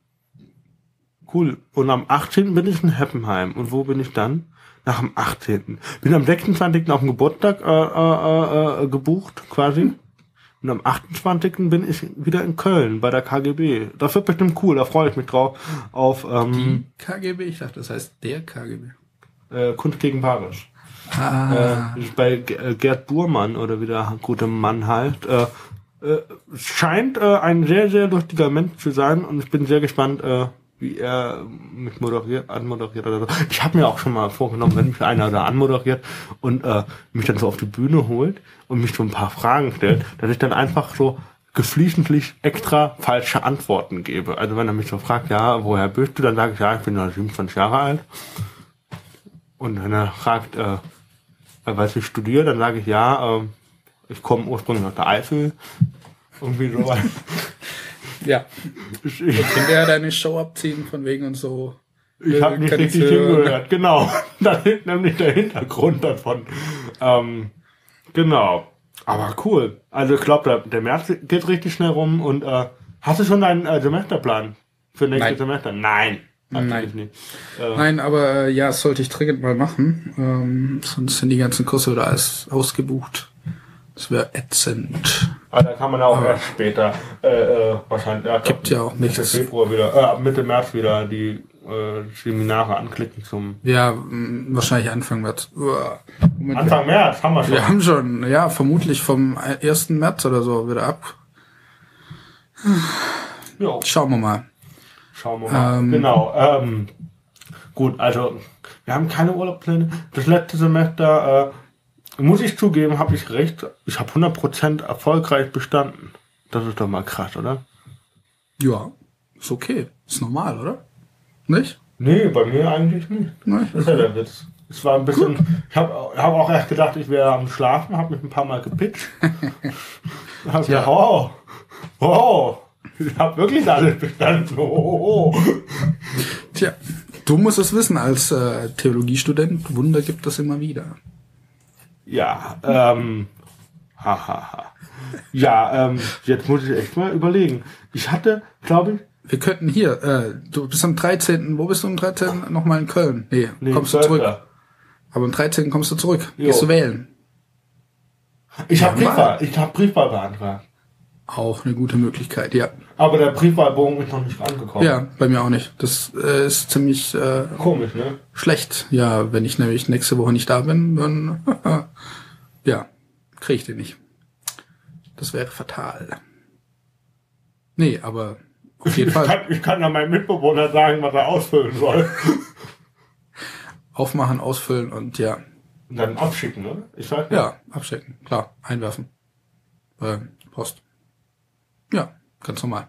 Cool. Und am 18. bin ich in Heppenheim. Und wo bin ich dann? Nach dem 18. Bin am 26. auf dem Geburtstag äh, äh, äh, gebucht, quasi. Und am 28. bin ich wieder in Köln bei der KGB. Das wird bestimmt cool, da freue ich mich drauf. Auf ähm, Die KGB, ich dachte, das heißt der KGB. äh, Kunst gegen Barisch. Ah, Äh, bei äh, Gerd Burmann oder wie der gute Mann heißt. Äh, scheint äh, ein sehr, sehr lustiger Mensch zu sein und ich bin sehr gespannt, wie er mich moderiert, anmoderiert oder so. Ich habe mir auch schon mal vorgenommen, wenn mich einer da anmoderiert und äh, mich dann so auf die Bühne holt und mich so ein paar Fragen stellt, dass ich dann einfach so geflissentlich extra falsche Antworten gebe. Also wenn er mich so fragt, ja, woher bist du, dann sage ich, ja, ich bin nur 27 Jahre alt. Und wenn er fragt, äh, was ich studiere, dann sage ich, ja, ähm, ich komme ursprünglich aus der Eifel. Irgendwie so. Ja. ich ich, Könnte er deine Show abziehen von wegen und so. ich habe nicht richtig hingehört. Genau. [LAUGHS] Das ist nämlich der Hintergrund davon. Ähm, genau. Aber cool. Also ich glaube, der, der März geht richtig schnell rum. Und äh, hast du schon deinen äh, Semesterplan für nächstes Nein. Semester? Nein. Nein. nicht. Äh, Nein, aber äh, ja, das sollte ich dringend mal machen. Ähm, sonst sind die ganzen Kurse wieder alles ausgebucht. Das wäre ätzend. Aber da kann man auch erst später, äh, äh, wahrscheinlich, ja, Gibt ja auch Mitte nichts. Februar wieder, äh, Mitte März wieder die äh, Seminare anklicken zum Ja, wahrscheinlich Anfang März. Moment, Anfang März, haben wir schon. Wir haben schon, ja, vermutlich vom 1. März oder so wieder ab. Jo, Schauen wir mal. schauen wir mal. Ähm, genau. Ähm, gut, also wir haben keine Urlaubspläne. Das letzte Semester, äh, muss ich zugeben, habe ich recht. Ich habe 100% erfolgreich bestanden. Das ist doch mal krass, oder? Ja, ist okay. Ist normal, oder? Nicht? Nee, bei mir eigentlich nicht. Nein. Das ist ja der Witz. Es war ein bisschen. Ich habe hab auch erst gedacht, ich wäre am Schlafen, habe mich ein paar Mal gepitcht. [LAUGHS] hab Ja. gedacht, oh, oh, ich habe wirklich alles bestanden. Oh, oh, oh. Tja, du musst es wissen als äh, Theologiestudent. Wunder gibt es immer wieder. Ja, ähm, hahaha. Ha, ha. Ja, ähm, jetzt muss ich echt mal überlegen. Ich hatte, glaube ich, Wir könnten hier, äh, du bist am 13., wo bist du am 13.? Nochmal in Köln. Nee, nee, kommst du 12. zurück. Aber am 13. kommst du zurück. Jo. Gehst du wählen. Ich habe Ja, Briefwahl, ich habe Briefwahl beantragt. Auch eine gute Möglichkeit, ja. Aber der Briefwahlbogen ist noch nicht angekommen. Ja, bei mir auch nicht. Das äh, ist ziemlich äh, Komisch, ne? schlecht. Ja, wenn ich nämlich nächste Woche nicht da bin, dann [LAUGHS] ja, kriege ich den nicht. Das wäre fatal. Nee, aber auf jeden Ich Fall kann, ich kann ja meinem Mitbewohner sagen, was er ausfüllen soll. [LAUGHS] aufmachen, ausfüllen und ja, Und dann abschicken, oder? Ich weiß nicht. ja, abstecken, klar, einwerfen. Bei Post. Ja, ganz normal.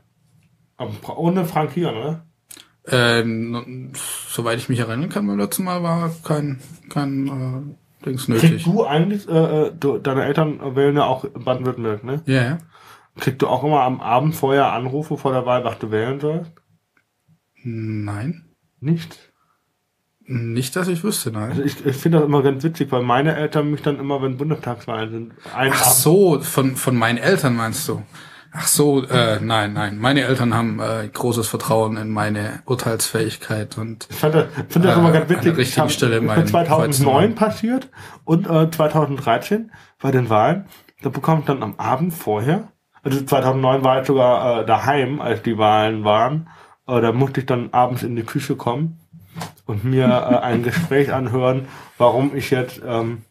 Aber ohne frankieren, oder? Ähm, soweit ich mich erinnern kann, beim letzten Mal war kein, kein äh, Dings Kriegst nötig. du eigentlich, äh, äh, du, deine Eltern wählen ja auch in Baden-Württemberg, ne? Ja, ja. Kriegst du auch immer am Abend vorher Anrufe vor der Wahl, was du wählen sollst? Nein. Nicht? Nicht, dass ich wüsste, nein. Also ich, ich finde das immer ganz witzig, weil meine Eltern mich dann immer, wenn Bundestagswahlen sind, ein Ach so, von, von meinen Eltern meinst du? Ach so, äh, nein, nein. Meine Eltern haben äh, großes Vertrauen in meine Urteilsfähigkeit und Ich fand das, finde das Äh, immer ganz an der witzig. richtigen Ich Stelle hab, meinen ist mir 2009 Kreuzen. passiert und äh, 2013 bei den Wahlen. Da bekomme ich dann am Abend vorher, also 2009 war ich sogar äh, daheim, als die Wahlen waren. Äh, da musste ich dann abends in die Küche kommen und mir äh, ein Gespräch anhören, warum ich jetzt ähm,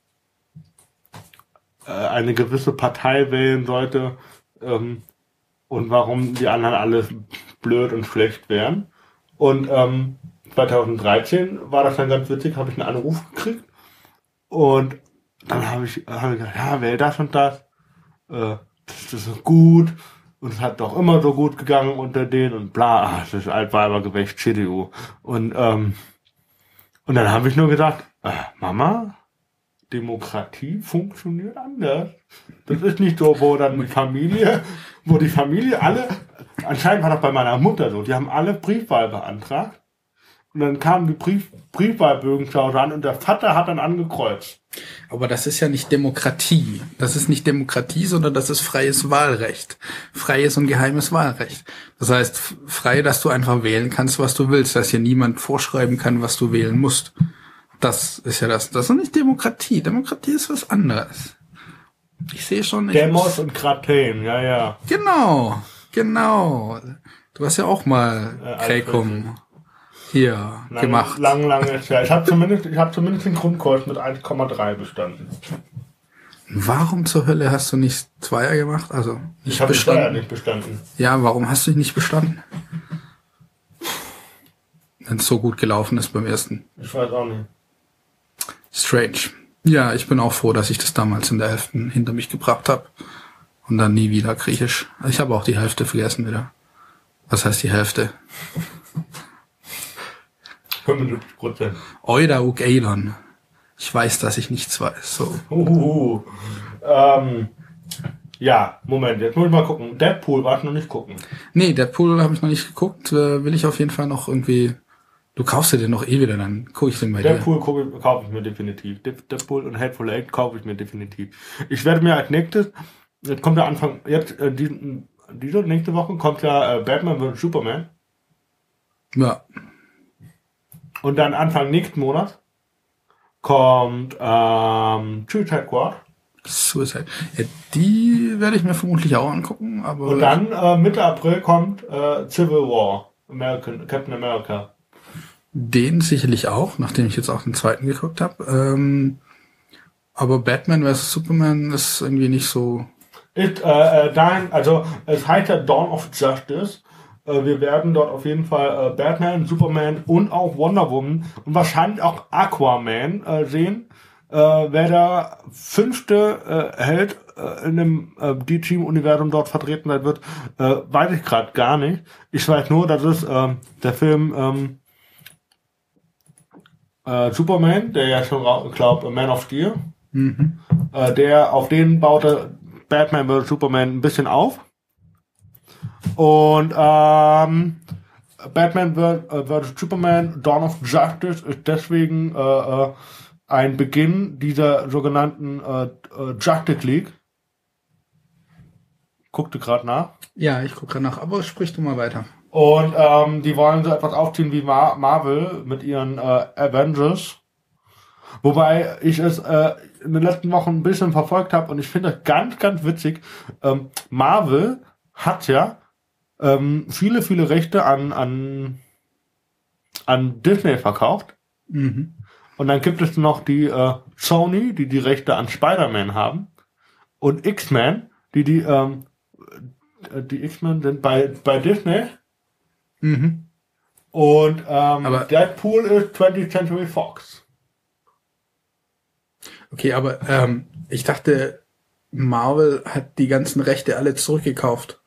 äh, eine gewisse Partei wählen sollte ähm, und warum die anderen alle blöd und schlecht wären. Und ähm, 2013 war das dann ganz witzig, habe ich einen Anruf gekriegt und dann habe ich, hab ich gesagt, ja, wähl das und das. äh, das ist so gut und es hat doch immer so gut gegangen unter denen und bla, ah, das ist Altweibergewächt CDU. Und, ähm, und dann habe ich nur gedacht, äh, Mama, Demokratie funktioniert anders. Das ist nicht so, wo dann Familie, wo die Familie alle, anscheinend war das bei meiner Mutter so, die haben alle Briefwahl beantragt. Und dann kamen die Brief, Briefwahlbögen an und der Vater hat dann angekreuzt. Aber das ist ja nicht Demokratie. Das ist nicht Demokratie, sondern das ist freies Wahlrecht. Freies und geheimes Wahlrecht. Das heißt, frei, dass du einfach wählen kannst, was du willst, dass hier niemand vorschreiben kann, was du wählen musst. Das ist ja das. Das ist nicht Demokratie. Demokratie ist was anderes. Ich sehe schon. Ich Demos und Kraten, ja, ja. Genau, genau. Du hast ja auch mal Äh, Kräkum hier Lang, gemacht. Lang, lange ist ja. Ich habe zumindest, ich habe zumindest den Grundkurs mit 1,3 bestanden. Warum zur Hölle hast du nicht Zweier gemacht? Also nicht Ich habe bestanden? nicht bestanden. Ja, warum hast du nicht bestanden? Wenn es so gut gelaufen ist beim ersten. Ich weiß auch nicht. Strange. Ja, ich bin auch froh, dass ich das damals in der Hälfte hinter mich gebracht habe. Und dann nie wieder Griechisch. Ich habe auch die Hälfte vergessen wieder. Was heißt die Hälfte? 75 Prozent. Euda uk Eilon. Ich weiß, dass ich nichts weiß. So. Uhuhu. Ähm, ja, Moment, jetzt muss ich mal gucken. Deadpool war ich noch nicht gucken. Nee, Deadpool habe ich noch nicht geguckt. Äh, will ich auf jeden Fall noch irgendwie. Du kaufst dir den noch eh wieder, dann gucke ich den bei dir. Deadpool gucke ich- kaufe ich mir definitiv. De- Deadpool und Hateful Eight kaufe ich mir definitiv. Ich werde mir als nächstes, jetzt kommt der Anfang, jetzt, äh, diesen, diese nächste Woche kommt ja äh, Batman vs. Superman. Ja. Und dann Anfang nächsten Monat kommt ähm, Suicide Squad. Suicide. Ja, die werde ich mir vermutlich auch angucken, aber. Und dann äh, Mitte April kommt äh, Civil War. American, Captain America. Den sicherlich auch, nachdem ich jetzt auch den zweiten geguckt habe. Ähm, aber Batman vs. Superman ist irgendwie nicht so. Ist, äh, äh, dein, also es heißt ja Dawn of Justice. Äh, wir werden dort auf jeden Fall äh, Batman, Superman und auch Wonder Woman und wahrscheinlich auch Aquaman äh, sehen. Äh, wer der fünfte äh, Held äh, in dem äh, D-Team-Universum dort vertreten sein wird, äh, weiß ich gerade gar nicht. Ich weiß nur, dass es ähm, der Film ähm, äh, Superman, der ja schon, ich glaube, Man of Steel, Mhm. äh, der auf den baute Batman vs. Superman ein bisschen auf. Und ähm, Batman vs. Superman Dawn of Justice ist deswegen äh, äh, ein Beginn dieser sogenannten äh, äh, Justice League. Guckte gerade nach. Ja, ich gucke gerade nach, aber sprich du mal weiter. Und ähm, die wollen so etwas aufziehen wie Mar Marvel mit ihren äh, Avengers. Wobei ich es äh, in den letzten Wochen ein bisschen verfolgt habe und ich finde das ganz, ganz witzig. Ähm, Marvel hat ja ähm, viele, viele Rechte an, an, an Disney verkauft. Mhm. Und dann gibt es noch die äh, Sony, die die Rechte an Spider-Man haben. Und X-Men, die die, ähm, äh, die X-Men sind bei, bei Disney. Mhm. Und ähm, Aber- Deadpool ist 20th Century Fox. Okay, aber ähm, ich dachte, Marvel hat die ganzen Rechte alle zurückgekauft.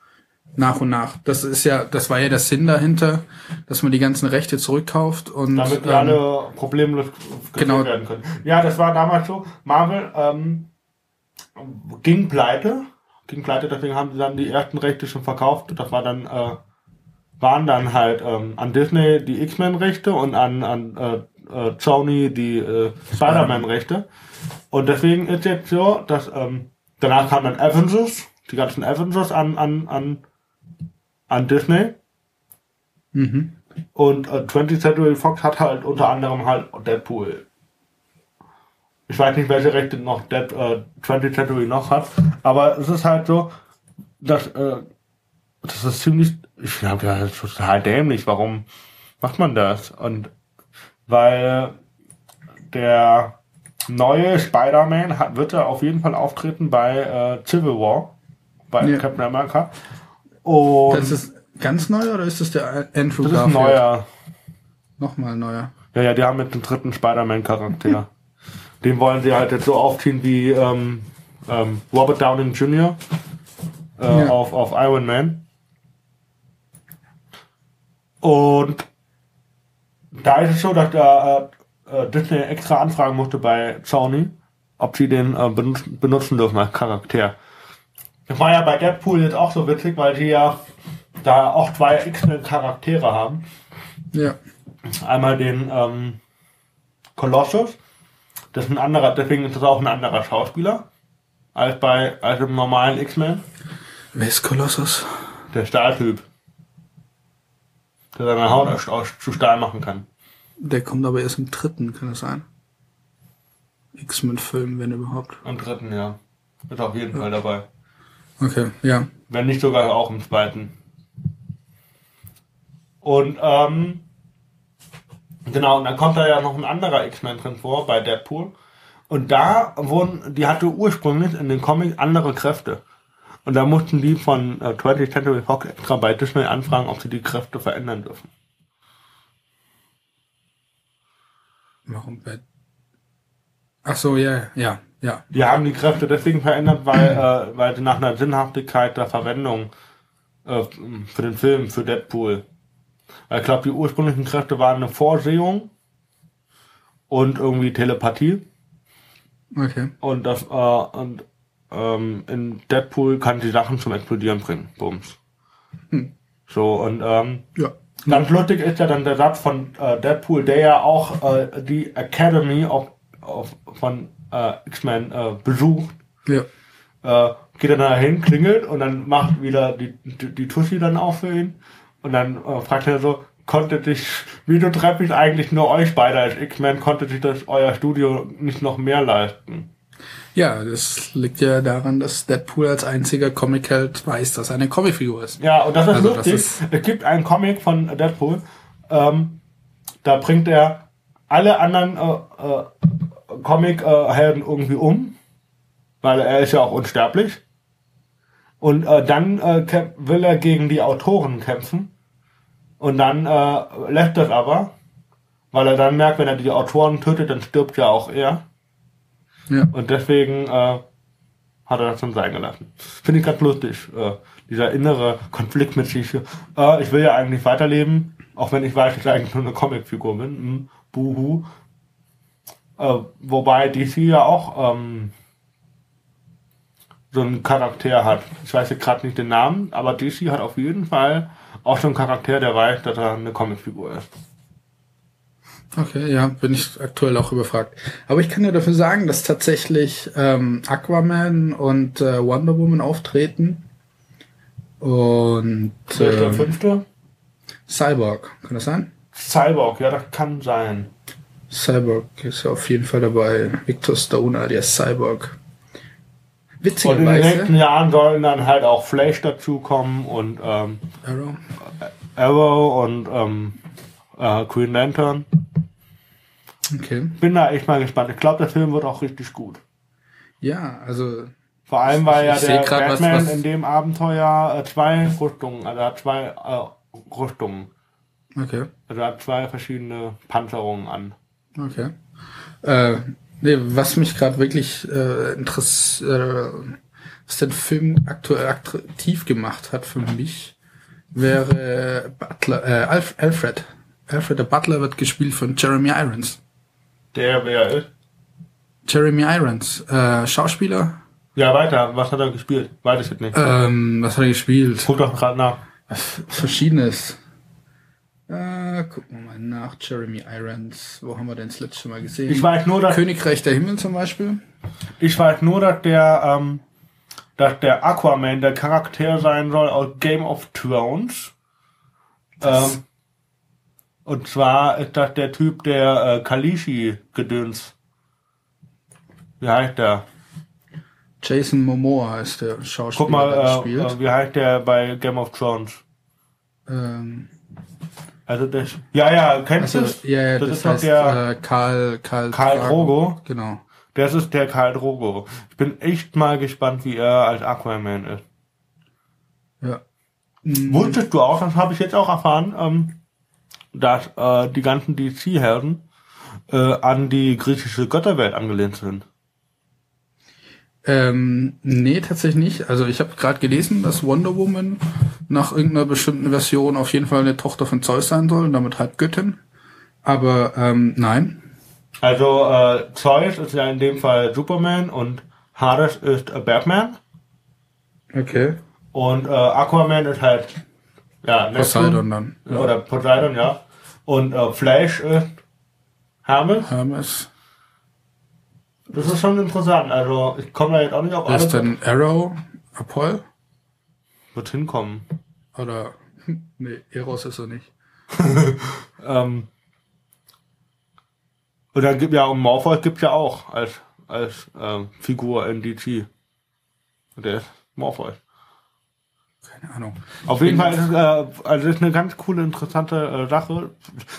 Nach und nach. Das ist ja, das war ja der Sinn dahinter, dass man die ganzen Rechte zurückkauft und Damit ähm, alle problemlos genau. werden können. Ja, das war damals so. Marvel ähm, ging pleite. Ging pleite, deswegen haben sie dann die ersten Rechte schon verkauft. Das war dann, äh, waren dann halt ähm, an Disney die X-Men-Rechte und an, an äh, äh, Sony die äh, Spider-Man-Rechte. Und deswegen ist jetzt so, dass ähm, danach kamen dann Avengers, die ganzen Avengers an, an, an, an Disney. mhm. Und äh, 20th Century Fox hat halt unter anderem halt Deadpool. Ich weiß nicht, welche Rechte noch Dead, äh, 20th Century noch hat, aber es ist halt so, dass äh, das ist ziemlich, ich glaube ja, das ist total dämlich. Warum macht man das? Und weil der neue Spider-Man hat, wird er auf jeden Fall auftreten bei äh, Civil War, bei Ja. Captain America. Und Das ist ganz neu oder ist das der Andrew das ist ein Garfield? neuer. Nochmal neuer. Ja, ja, die haben mit dem dritten Spider-Man-Charakter. Den wollen sie halt jetzt so aufziehen wie, ähm, ähm, Robert Downey Jr. Äh, Ja. auf, auf Iron Man. Und da ist es so, dass da äh, äh, Disney extra anfragen musste bei Sony, ob sie den äh, benutzen, benutzen dürfen als Charakter. Das war ja bei Deadpool jetzt auch so witzig, weil sie ja da auch zwei X-Men-Charaktere haben. Ja. Einmal den ähm, Colossus. Das ist ein anderer, deswegen ist das auch ein anderer Schauspieler als bei als im normalen X-Men. Wer ist Kolossus? Der Stahltyp. Der seine Haut aus, aus zu Stahl machen kann. Der kommt aber erst im dritten, kann das sein? X-Men-Film, wenn überhaupt. Am dritten, ja. Ist auf jeden Fall dabei. Okay, ja. Wenn nicht sogar auch im zweiten. Und ähm, genau, und dann kommt da ja noch ein anderer X-Men drin vor bei Deadpool. Und da wurden, die hatte ursprünglich in den Comics andere Kräfte. Und da mussten die von äh, 20th Century Fox extra bei Disney anfragen, ob sie die Kräfte verändern dürfen. Warum Bad? Ach so, ja, ja, ja. Die haben die Kräfte deswegen verändert, weil, äh, weil sie nach einer Sinnhaftigkeit der Verwendung äh, für den Film, für Deadpool. Weil ich glaube, die ursprünglichen Kräfte waren eine Vorsehung und irgendwie Telepathie. Okay. Und das, äh, und ähm, in Deadpool kann die Sachen zum Explodieren bringen. Bums. So, und ähm, Ja. Ganz lustig ist ja dann der Satz von äh, Deadpool, der ja auch äh, die Academy auf, auf, von äh, X-Men äh, besucht. Ja. Äh, geht dann dahin, klingelt und dann macht wieder die, die, die Tussi dann auf für ihn. Und dann äh, fragt er so, konnte dich, wieso treffe ich eigentlich nur euch beide als X-Men, konnte sich das euer Studio nicht noch mehr leisten? Ja, das liegt ja daran, dass Deadpool als einziger Comic-Held weiß, dass er eine Comicfigur ist. Ja, und das ist Also, das lustig. ist- es gibt einen Comic von Deadpool, ähm, da bringt er alle anderen äh, äh, Comic-Helden irgendwie um, weil er ist ja auch unsterblich. Und äh, dann äh, will er gegen die Autoren kämpfen. Und dann äh, lässt das aber, weil er dann merkt, wenn er die Autoren tötet, dann stirbt ja auch er. Ja. Und deswegen äh, hat er das dann sein gelassen. Finde ich ganz lustig. Äh, dieser innere Konflikt mit sich. Äh, ich will ja eigentlich weiterleben, auch wenn ich weiß, dass ich eigentlich nur eine Comicfigur bin. Hm, buhu. Äh, wobei DC ja auch ähm, so einen Charakter hat. Ich weiß jetzt gerade nicht den Namen, aber DC hat auf jeden Fall auch so einen Charakter, der weiß, dass er eine Comicfigur ist. Okay, ja, bin ich aktuell auch überfragt. Aber ich kann ja dafür sagen, dass tatsächlich ähm, Aquaman und äh, Wonder Woman auftreten. Und Der ähm, fünfte? Cyborg, kann das sein? Cyborg, ja, das kann sein. Cyborg ist ja auf jeden Fall dabei. Victor Stone alias Cyborg. Und in den nächsten Jahren sollen dann halt auch Flash dazukommen und ähm, Arrow. Arrow und ähm, äh, Green Lantern. Okay. Bin da echt mal gespannt. Ich glaube, der Film wird auch richtig gut. Ja, also Vor allem, weil ja der grad, was- Batman was- in dem Abenteuer äh, zwei Rüstungen, also hat zwei äh, Rüstungen. okay. Also hat zwei verschiedene Panzerungen an. Okay. Äh, nee, was mich gerade wirklich äh, interessiert, äh, was den Film aktuell attraktiv gemacht hat für mich, wäre Butler, äh, Alf, Alfred. Alfred der Butler wird gespielt von Jeremy Irons. Der wer ist? Jeremy Irons, äh, Schauspieler. Ja, weiter. Was hat er gespielt? Weiß ich jetzt nicht. Ähm, was hat er gespielt? Guck doch gerade nach. Verschiedenes. Äh, gucken wir mal nach. Jeremy Irons. Wo haben wir denn das letzte Mal gesehen? Ich weiß nur, dass Königreich der Himmel zum Beispiel. Ich weiß nur, dass der, ähm, dass der Aquaman der Charakter sein soll aus Game of Thrones. Ähm, und zwar ist das der Typ, der äh, Kalishi gedöns. Wie heißt der? Jason Momoa ist der Schauspieler, Guck mal, der das äh, spielt. äh, wie heißt der bei Game of Thrones? ähm, Also das. Ja, ja, kennst also, du es? ja, ja, das das, ist doch heißt der- äh, Karl, Karl, Karl. Drogo? Genau. Das ist der Karl Drogo. Ich bin echt mal gespannt, wie er als Aquaman ist. Ja. Wusstest du auch, das habe ich jetzt auch erfahren, ähm, dass äh, die ganzen DC-Helden äh, an die griechische Götterwelt angelehnt sind. Ähm, nee, tatsächlich nicht. Also ich habe gerade gelesen, dass Wonder Woman nach irgendeiner bestimmten Version auf jeden Fall eine Tochter von Zeus sein soll und damit halb Göttin. Aber ähm, nein. Also äh, Zeus ist ja in dem Fall Superman und Hades ist äh, Batman Okay. und äh, Aquaman ist halt ja Neptun. Poseidon dann. Oder Poseidon, ja. Und äh, Flash ist Hermes. Hermes. Das ist schon interessant. Also ich komme da jetzt auch nicht auf Wer ist alles. denn Arrow? Apoll? Wird hinkommen. Oder nee, Eros ist er nicht. [LAUGHS] Ähm, und dann gibt ja, und Morpheus gibt ja auch als, als ähm, Figur in DC. Und der ist Morpheus. Keine Ahnung. Auf jeden Fall ist es, äh, also das ist eine ganz coole, interessante äh, Sache.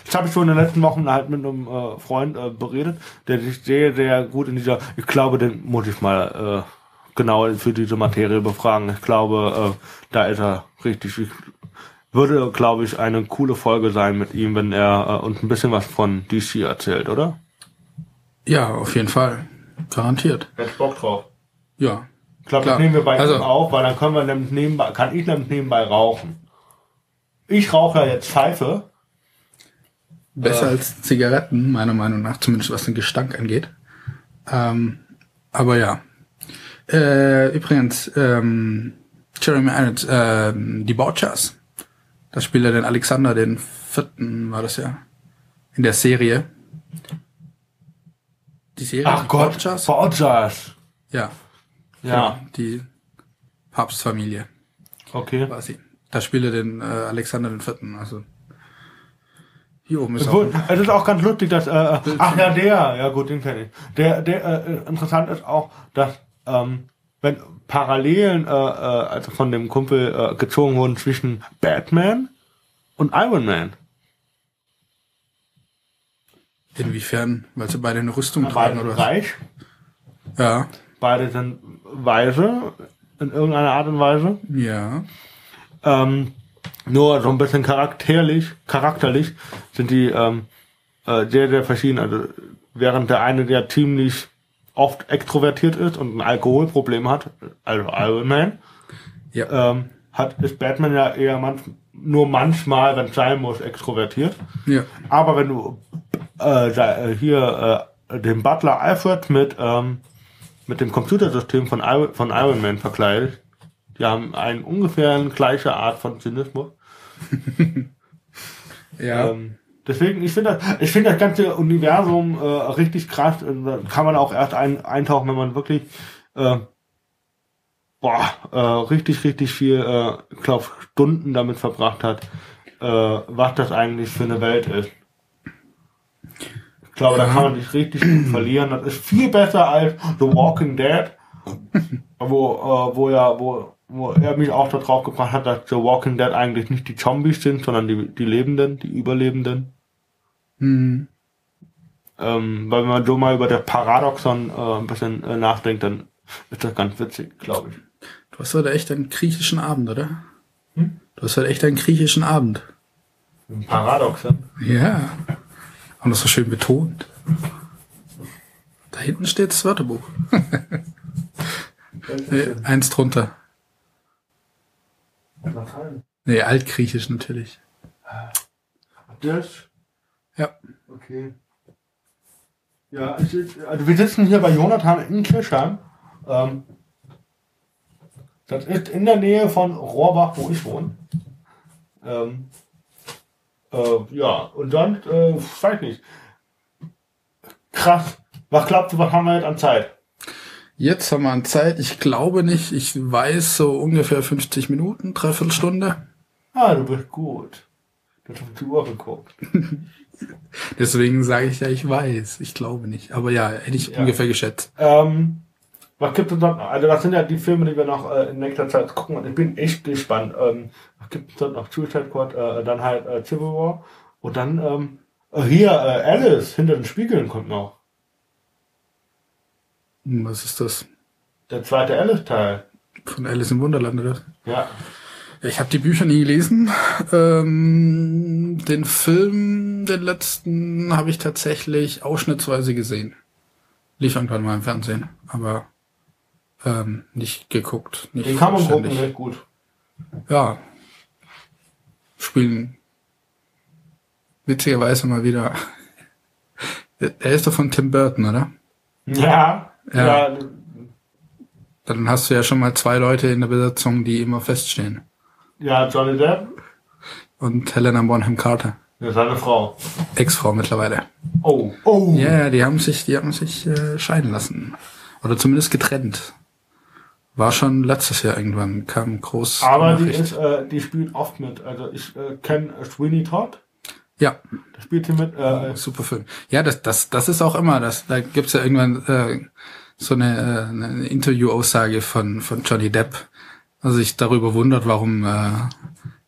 Das habe ich schon in den letzten Wochen halt mit einem äh, Freund äh, beredet, der sich sehr, sehr gut in dieser, ich glaube, den muss ich mal äh, genau für diese Materie befragen. Ich glaube, äh, da ist er richtig. Ich, würde, glaube ich, eine coole Folge sein mit ihm, wenn er äh, uns ein bisschen was von DC erzählt, oder? Ja, auf jeden Fall. Garantiert. Hätte Bock drauf. Ja. Ich glaube, das nehmen wir bei Also- ihm auf, weil dann können wir nämlich nebenbei, kann ich nämlich nebenbei rauchen. Ich rauche ja jetzt Pfeife. Besser als Zigaretten, meiner Meinung nach, zumindest was den Gestank angeht. Ähm, aber ja. Äh, übrigens, ähm, Jeremy Irons, ähm, die Bouchers. Da spielt er den Alexander, den vierten war das ja. In der Serie. Die Serie Ach die Gott, Bouchers? Bouchers. Ja, Ja, die Papstfamilie okay. quasi. Da spielt er den äh, Alexander den vierten. Also hier oben ist Obwohl, auch es ist auch ganz lustig, dass, äh, ach ja, der, ja gut, den kenne ich. Der, der, äh, interessant ist auch, dass, ähm, wenn Parallelen, äh, äh, also von dem Kumpel, äh, gezogen wurden zwischen Batman und Iron Man. Inwiefern? Weil sie beide eine Rüstung tragen Beide oder reich, Ja, beide sind weise, in irgendeiner Art und Weise. ja. Ähm, nur so ein bisschen charakterlich, charakterlich sind die ähm, äh, sehr, sehr verschieden. Also während der eine der ziemlich oft extrovertiert ist und ein Alkoholproblem hat, also Iron Man, Ja. ähm, hat ist Batman ja eher manch, nur manchmal, wenn es sein muss, extrovertiert. Ja. Aber wenn du äh, äh, hier äh, den Butler Alfred mit ähm, mit dem Computersystem von, Iron- von Iron Man verkleidet, die haben einen ungefähr gleiche Art von Zynismus. [LAUGHS] Ja. Ähm, deswegen, ich finde das, ich finde das ganze Universum äh, richtig krass. Und Da kann man auch erst ein, eintauchen, wenn man wirklich äh, boah, äh, richtig, richtig viel, äh, ich glaube, Stunden damit verbracht hat, äh, was das eigentlich für eine Welt ist. Ich glaube, da kann man sich richtig gut verlieren. Das ist viel besser als The Walking Dead, wo, äh, wo ja, wo, wo er mich auch darauf gebracht hat, dass The Walking Dead eigentlich nicht die Zombies sind, sondern die, die Lebenden, die Überlebenden. Hm. Ähm, weil wenn man so mal über das Paradoxon äh, ein bisschen äh, nachdenkt, dann ist das ganz witzig, glaube ich. Du hast heute echt einen griechischen Abend, oder? Du hast heute echt einen griechischen Abend. Ein Paradoxon? Ja. Und das so schön betont. Da hinten steht das Wörterbuch. [LAUGHS] nee, eins drunter. Nee, altgriechisch natürlich. Das? Ja. Okay. Ja, ist, also wir sitzen hier bei Jonathan in Kirchheim. Ähm, das ist in der Nähe von Rohrbach, wo ich wohne. Ähm, äh, ja, und dann, äh, weiß nicht. Krass. Was glaubt du, was haben wir jetzt an Zeit? Jetzt haben wir an Zeit. Ich glaube nicht. Ich weiß so ungefähr 50 Minuten, dreiviertel Stunde. Ah, du bist gut. Du hast auf die Uhr geguckt. [LAUGHS] Deswegen sage ich ja, ich weiß. Ich glaube nicht. Aber ja, hätte ich Ja. ungefähr geschätzt. Ähm, was gibt es noch? Also das sind ja die Filme, die wir noch äh, in nächster Zeit gucken und ich bin echt gespannt. Ähm, was gibt es dort noch? Suicide Squad, äh, dann halt äh, Civil War und dann ähm, äh, hier äh, Alice hinter den Spiegeln kommt noch. Hm, Was ist das? Der zweite Alice-Teil. Von Alice im Wunderland, oder? Ja. Ja, Ich habe die Bücher nie gelesen. Ähm, den Film, den letzten, habe ich tatsächlich ausschnittsweise gesehen. Lief irgendwann mal im Fernsehen. Aber ähm, nicht geguckt. Nicht Den kann man gucken, gut. Ja. Spielen witzigerweise mal wieder. [LAUGHS] Er ist doch von Tim Burton, oder? Ja, Ja. ja. Dann hast du ja schon mal zwei Leute in der Besetzung, die immer feststehen. Ja, Johnny Depp, Und Helena Bonham Carter. ja, seine Frau. Ex-Frau mittlerweile. Oh, oh. Ja, ja, die haben sich, die haben sich äh, scheiden lassen. Oder zumindest getrennt. War schon letztes Jahr irgendwann, kam groß. Aber die ist, äh, die spielt oft mit. Also ich äh, kenne Sweeney Todd. Ja, Da spielt sie mit. Äh, super Film. Ja, das, das, das ist auch immer, das, da gibt's ja irgendwann äh, so eine, äh, eine Interview-Aussage von, von Johnny Depp, also sich darüber wundert, warum äh,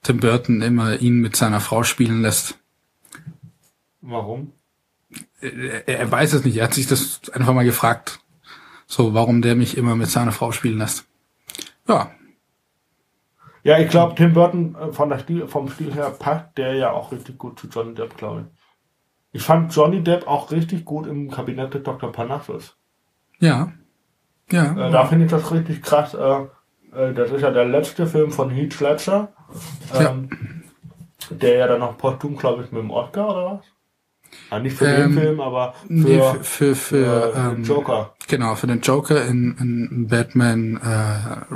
Tim Burton immer ihn mit seiner Frau spielen lässt. warum? Er, er weiß es nicht, er hat sich das einfach mal gefragt. So, warum der mich immer mit seiner Frau spielen lässt. Ja, Ja, ich glaube, Tim Burton äh, von der Stil, vom Stil her passt der ja auch richtig gut zu Johnny Depp, glaube ich. Ich fand Johnny Depp auch richtig gut im Kabinett des Dr. Parnassus. ja, ja. Äh, da finde ich das richtig krass. Äh, äh, das ist ja der letzte Film von Heath Ledger. Ähm, Der ja dann noch posthum, glaube ich, mit dem Oscar oder was? Ah, nicht für Ähm, den Film, aber für, nee, für, für, für, äh, den ähm, Joker. Genau, für den Joker in, in Batman, äh,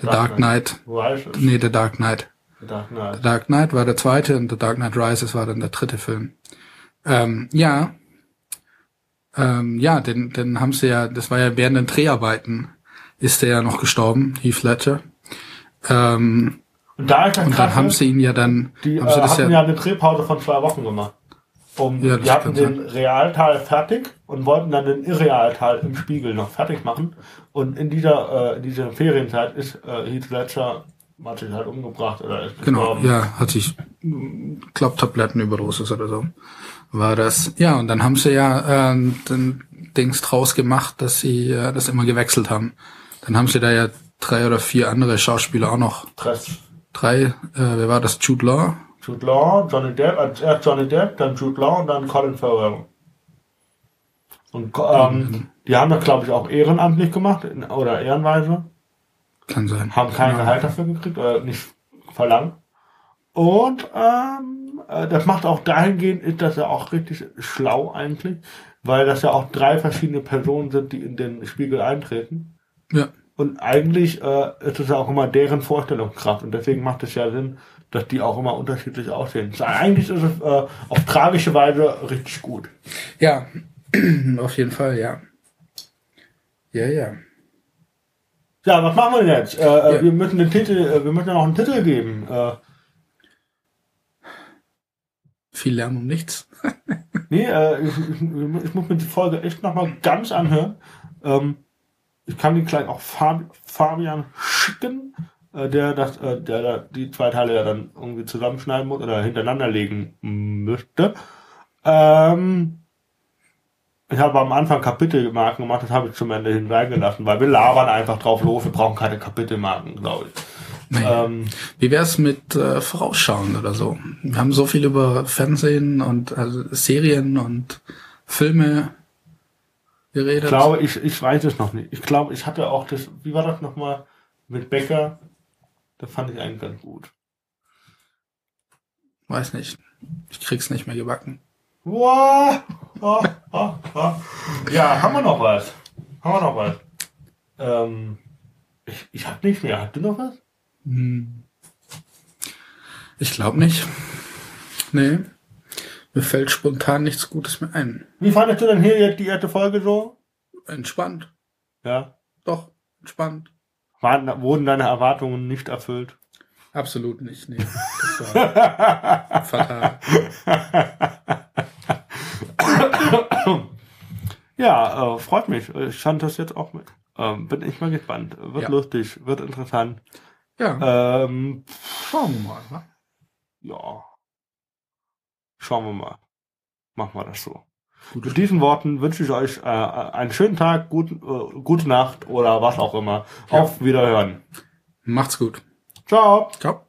The Dark Dark Knight. Rises. Nee, The Dark Knight. Dark Knight. The Dark Knight war der zweite und The Dark Knight Rises war dann der dritte Film. Ähm, ja. Ähm, ja, den, den haben sie ja, das war ja während den Dreharbeiten, ist der ja noch gestorben, Heath Ledger. Ähm, Und da und dann haben sie ihn ja dann, die äh, haben sie das hatten ja, ja, eine Drehpause von zwei Wochen gemacht. Um, Ja, die hatten den Realteil fertig und wollten dann den Irrealteil im Spiegel noch fertig machen. Und in dieser, äh, in dieser Ferienzeit ist äh, Heath Ledger sich halt umgebracht oder ist genau, gestorben. ja, hat sich, glaub, Tablettenüberdosis oder so, war das. Ja, und dann haben sie ja äh, den Dings draus gemacht, dass sie äh, das immer gewechselt haben. Dann haben sie da ja drei oder vier andere Schauspieler auch noch. Stress. Drei, äh, wer war das? Jude Law? Jude Law, Johnny Depp, als erst Johnny Depp, dann Jude Law und dann Colin Farrell. Und ähm, die haben das, glaube ich, auch ehrenamtlich gemacht in, oder ehrenweise. Kann sein. haben kein Ja. Gehalt dafür gekriegt oder nicht verlangt. Und ähm, äh, das macht auch dahingehend, ist das ja auch richtig schlau eigentlich, weil das ja auch drei verschiedene Personen sind, die in den Spiegel eintreten. Ja, Und eigentlich äh, ist es ja auch immer deren Vorstellungskraft und deswegen macht es ja Sinn, dass die auch immer unterschiedlich aussehen. Eigentlich ist es äh, auf tragische Weise richtig gut. ja. [CLEARS THROAT] auf jeden Fall, ja. Ja, ja. Ja, was machen wir denn jetzt? Äh, äh, Ja. Wir müssen den Titel, äh, wir müssen ja noch einen Titel geben. Äh, Viel Lärm um nichts. [LAUGHS] Nee, äh, ich, ich, ich muss mir die Folge echt nochmal ganz anhören. Ähm, ich kann die gleich auch Fabi Fabian schicken, der das, äh, der da die zwei Teile ja dann irgendwie zusammenschneiden muss oder hintereinander legen müsste. Ähm, ich habe am Anfang Kapitelmarken gemacht, das habe ich zum Ende hin reingelassen, weil wir labern einfach drauf los, wir brauchen keine Kapitelmarken, glaube ich. Ähm, Wie wär's mit äh, Vorausschauen oder so? Wir haben so viel über Fernsehen und also Serien und Filme geredet. Ich glaube, ich, ich weiß es noch nicht. Ich glaube, ich hatte auch das, wie war das nochmal mit Becker? Das fand ich eigentlich ganz gut. Weiß nicht. Ich krieg's nicht mehr gebacken. Wow. Ah, ah, ah. Ja, haben wir noch was? Haben wir noch was? Ähm, ich, ich hab nicht mehr. Hast du noch was? Hm. Ich glaube nicht. Nee. Mir fällt spontan nichts Gutes mehr ein. Wie fandest du denn hier jetzt die erste Folge so? Entspannt. Ja. Doch, entspannt. Waren, wurden deine Erwartungen nicht erfüllt? Absolut nicht. Nee. Das war [LAUGHS] fatal. Ja, äh, freut mich. Ich fand das jetzt auch mit. Ähm, bin ich mal gespannt. Wird Ja. lustig, wird interessant. Ja, Ähm, schauen wir mal. wa? ja. Schauen wir mal. Machen wir das so. Gut. Mit diesen Worten wünsche ich euch äh, einen schönen Tag, guten, äh, gute Nacht oder was auch immer. Ja. Auf Wiederhören. Macht's gut. Ciao. Ciao.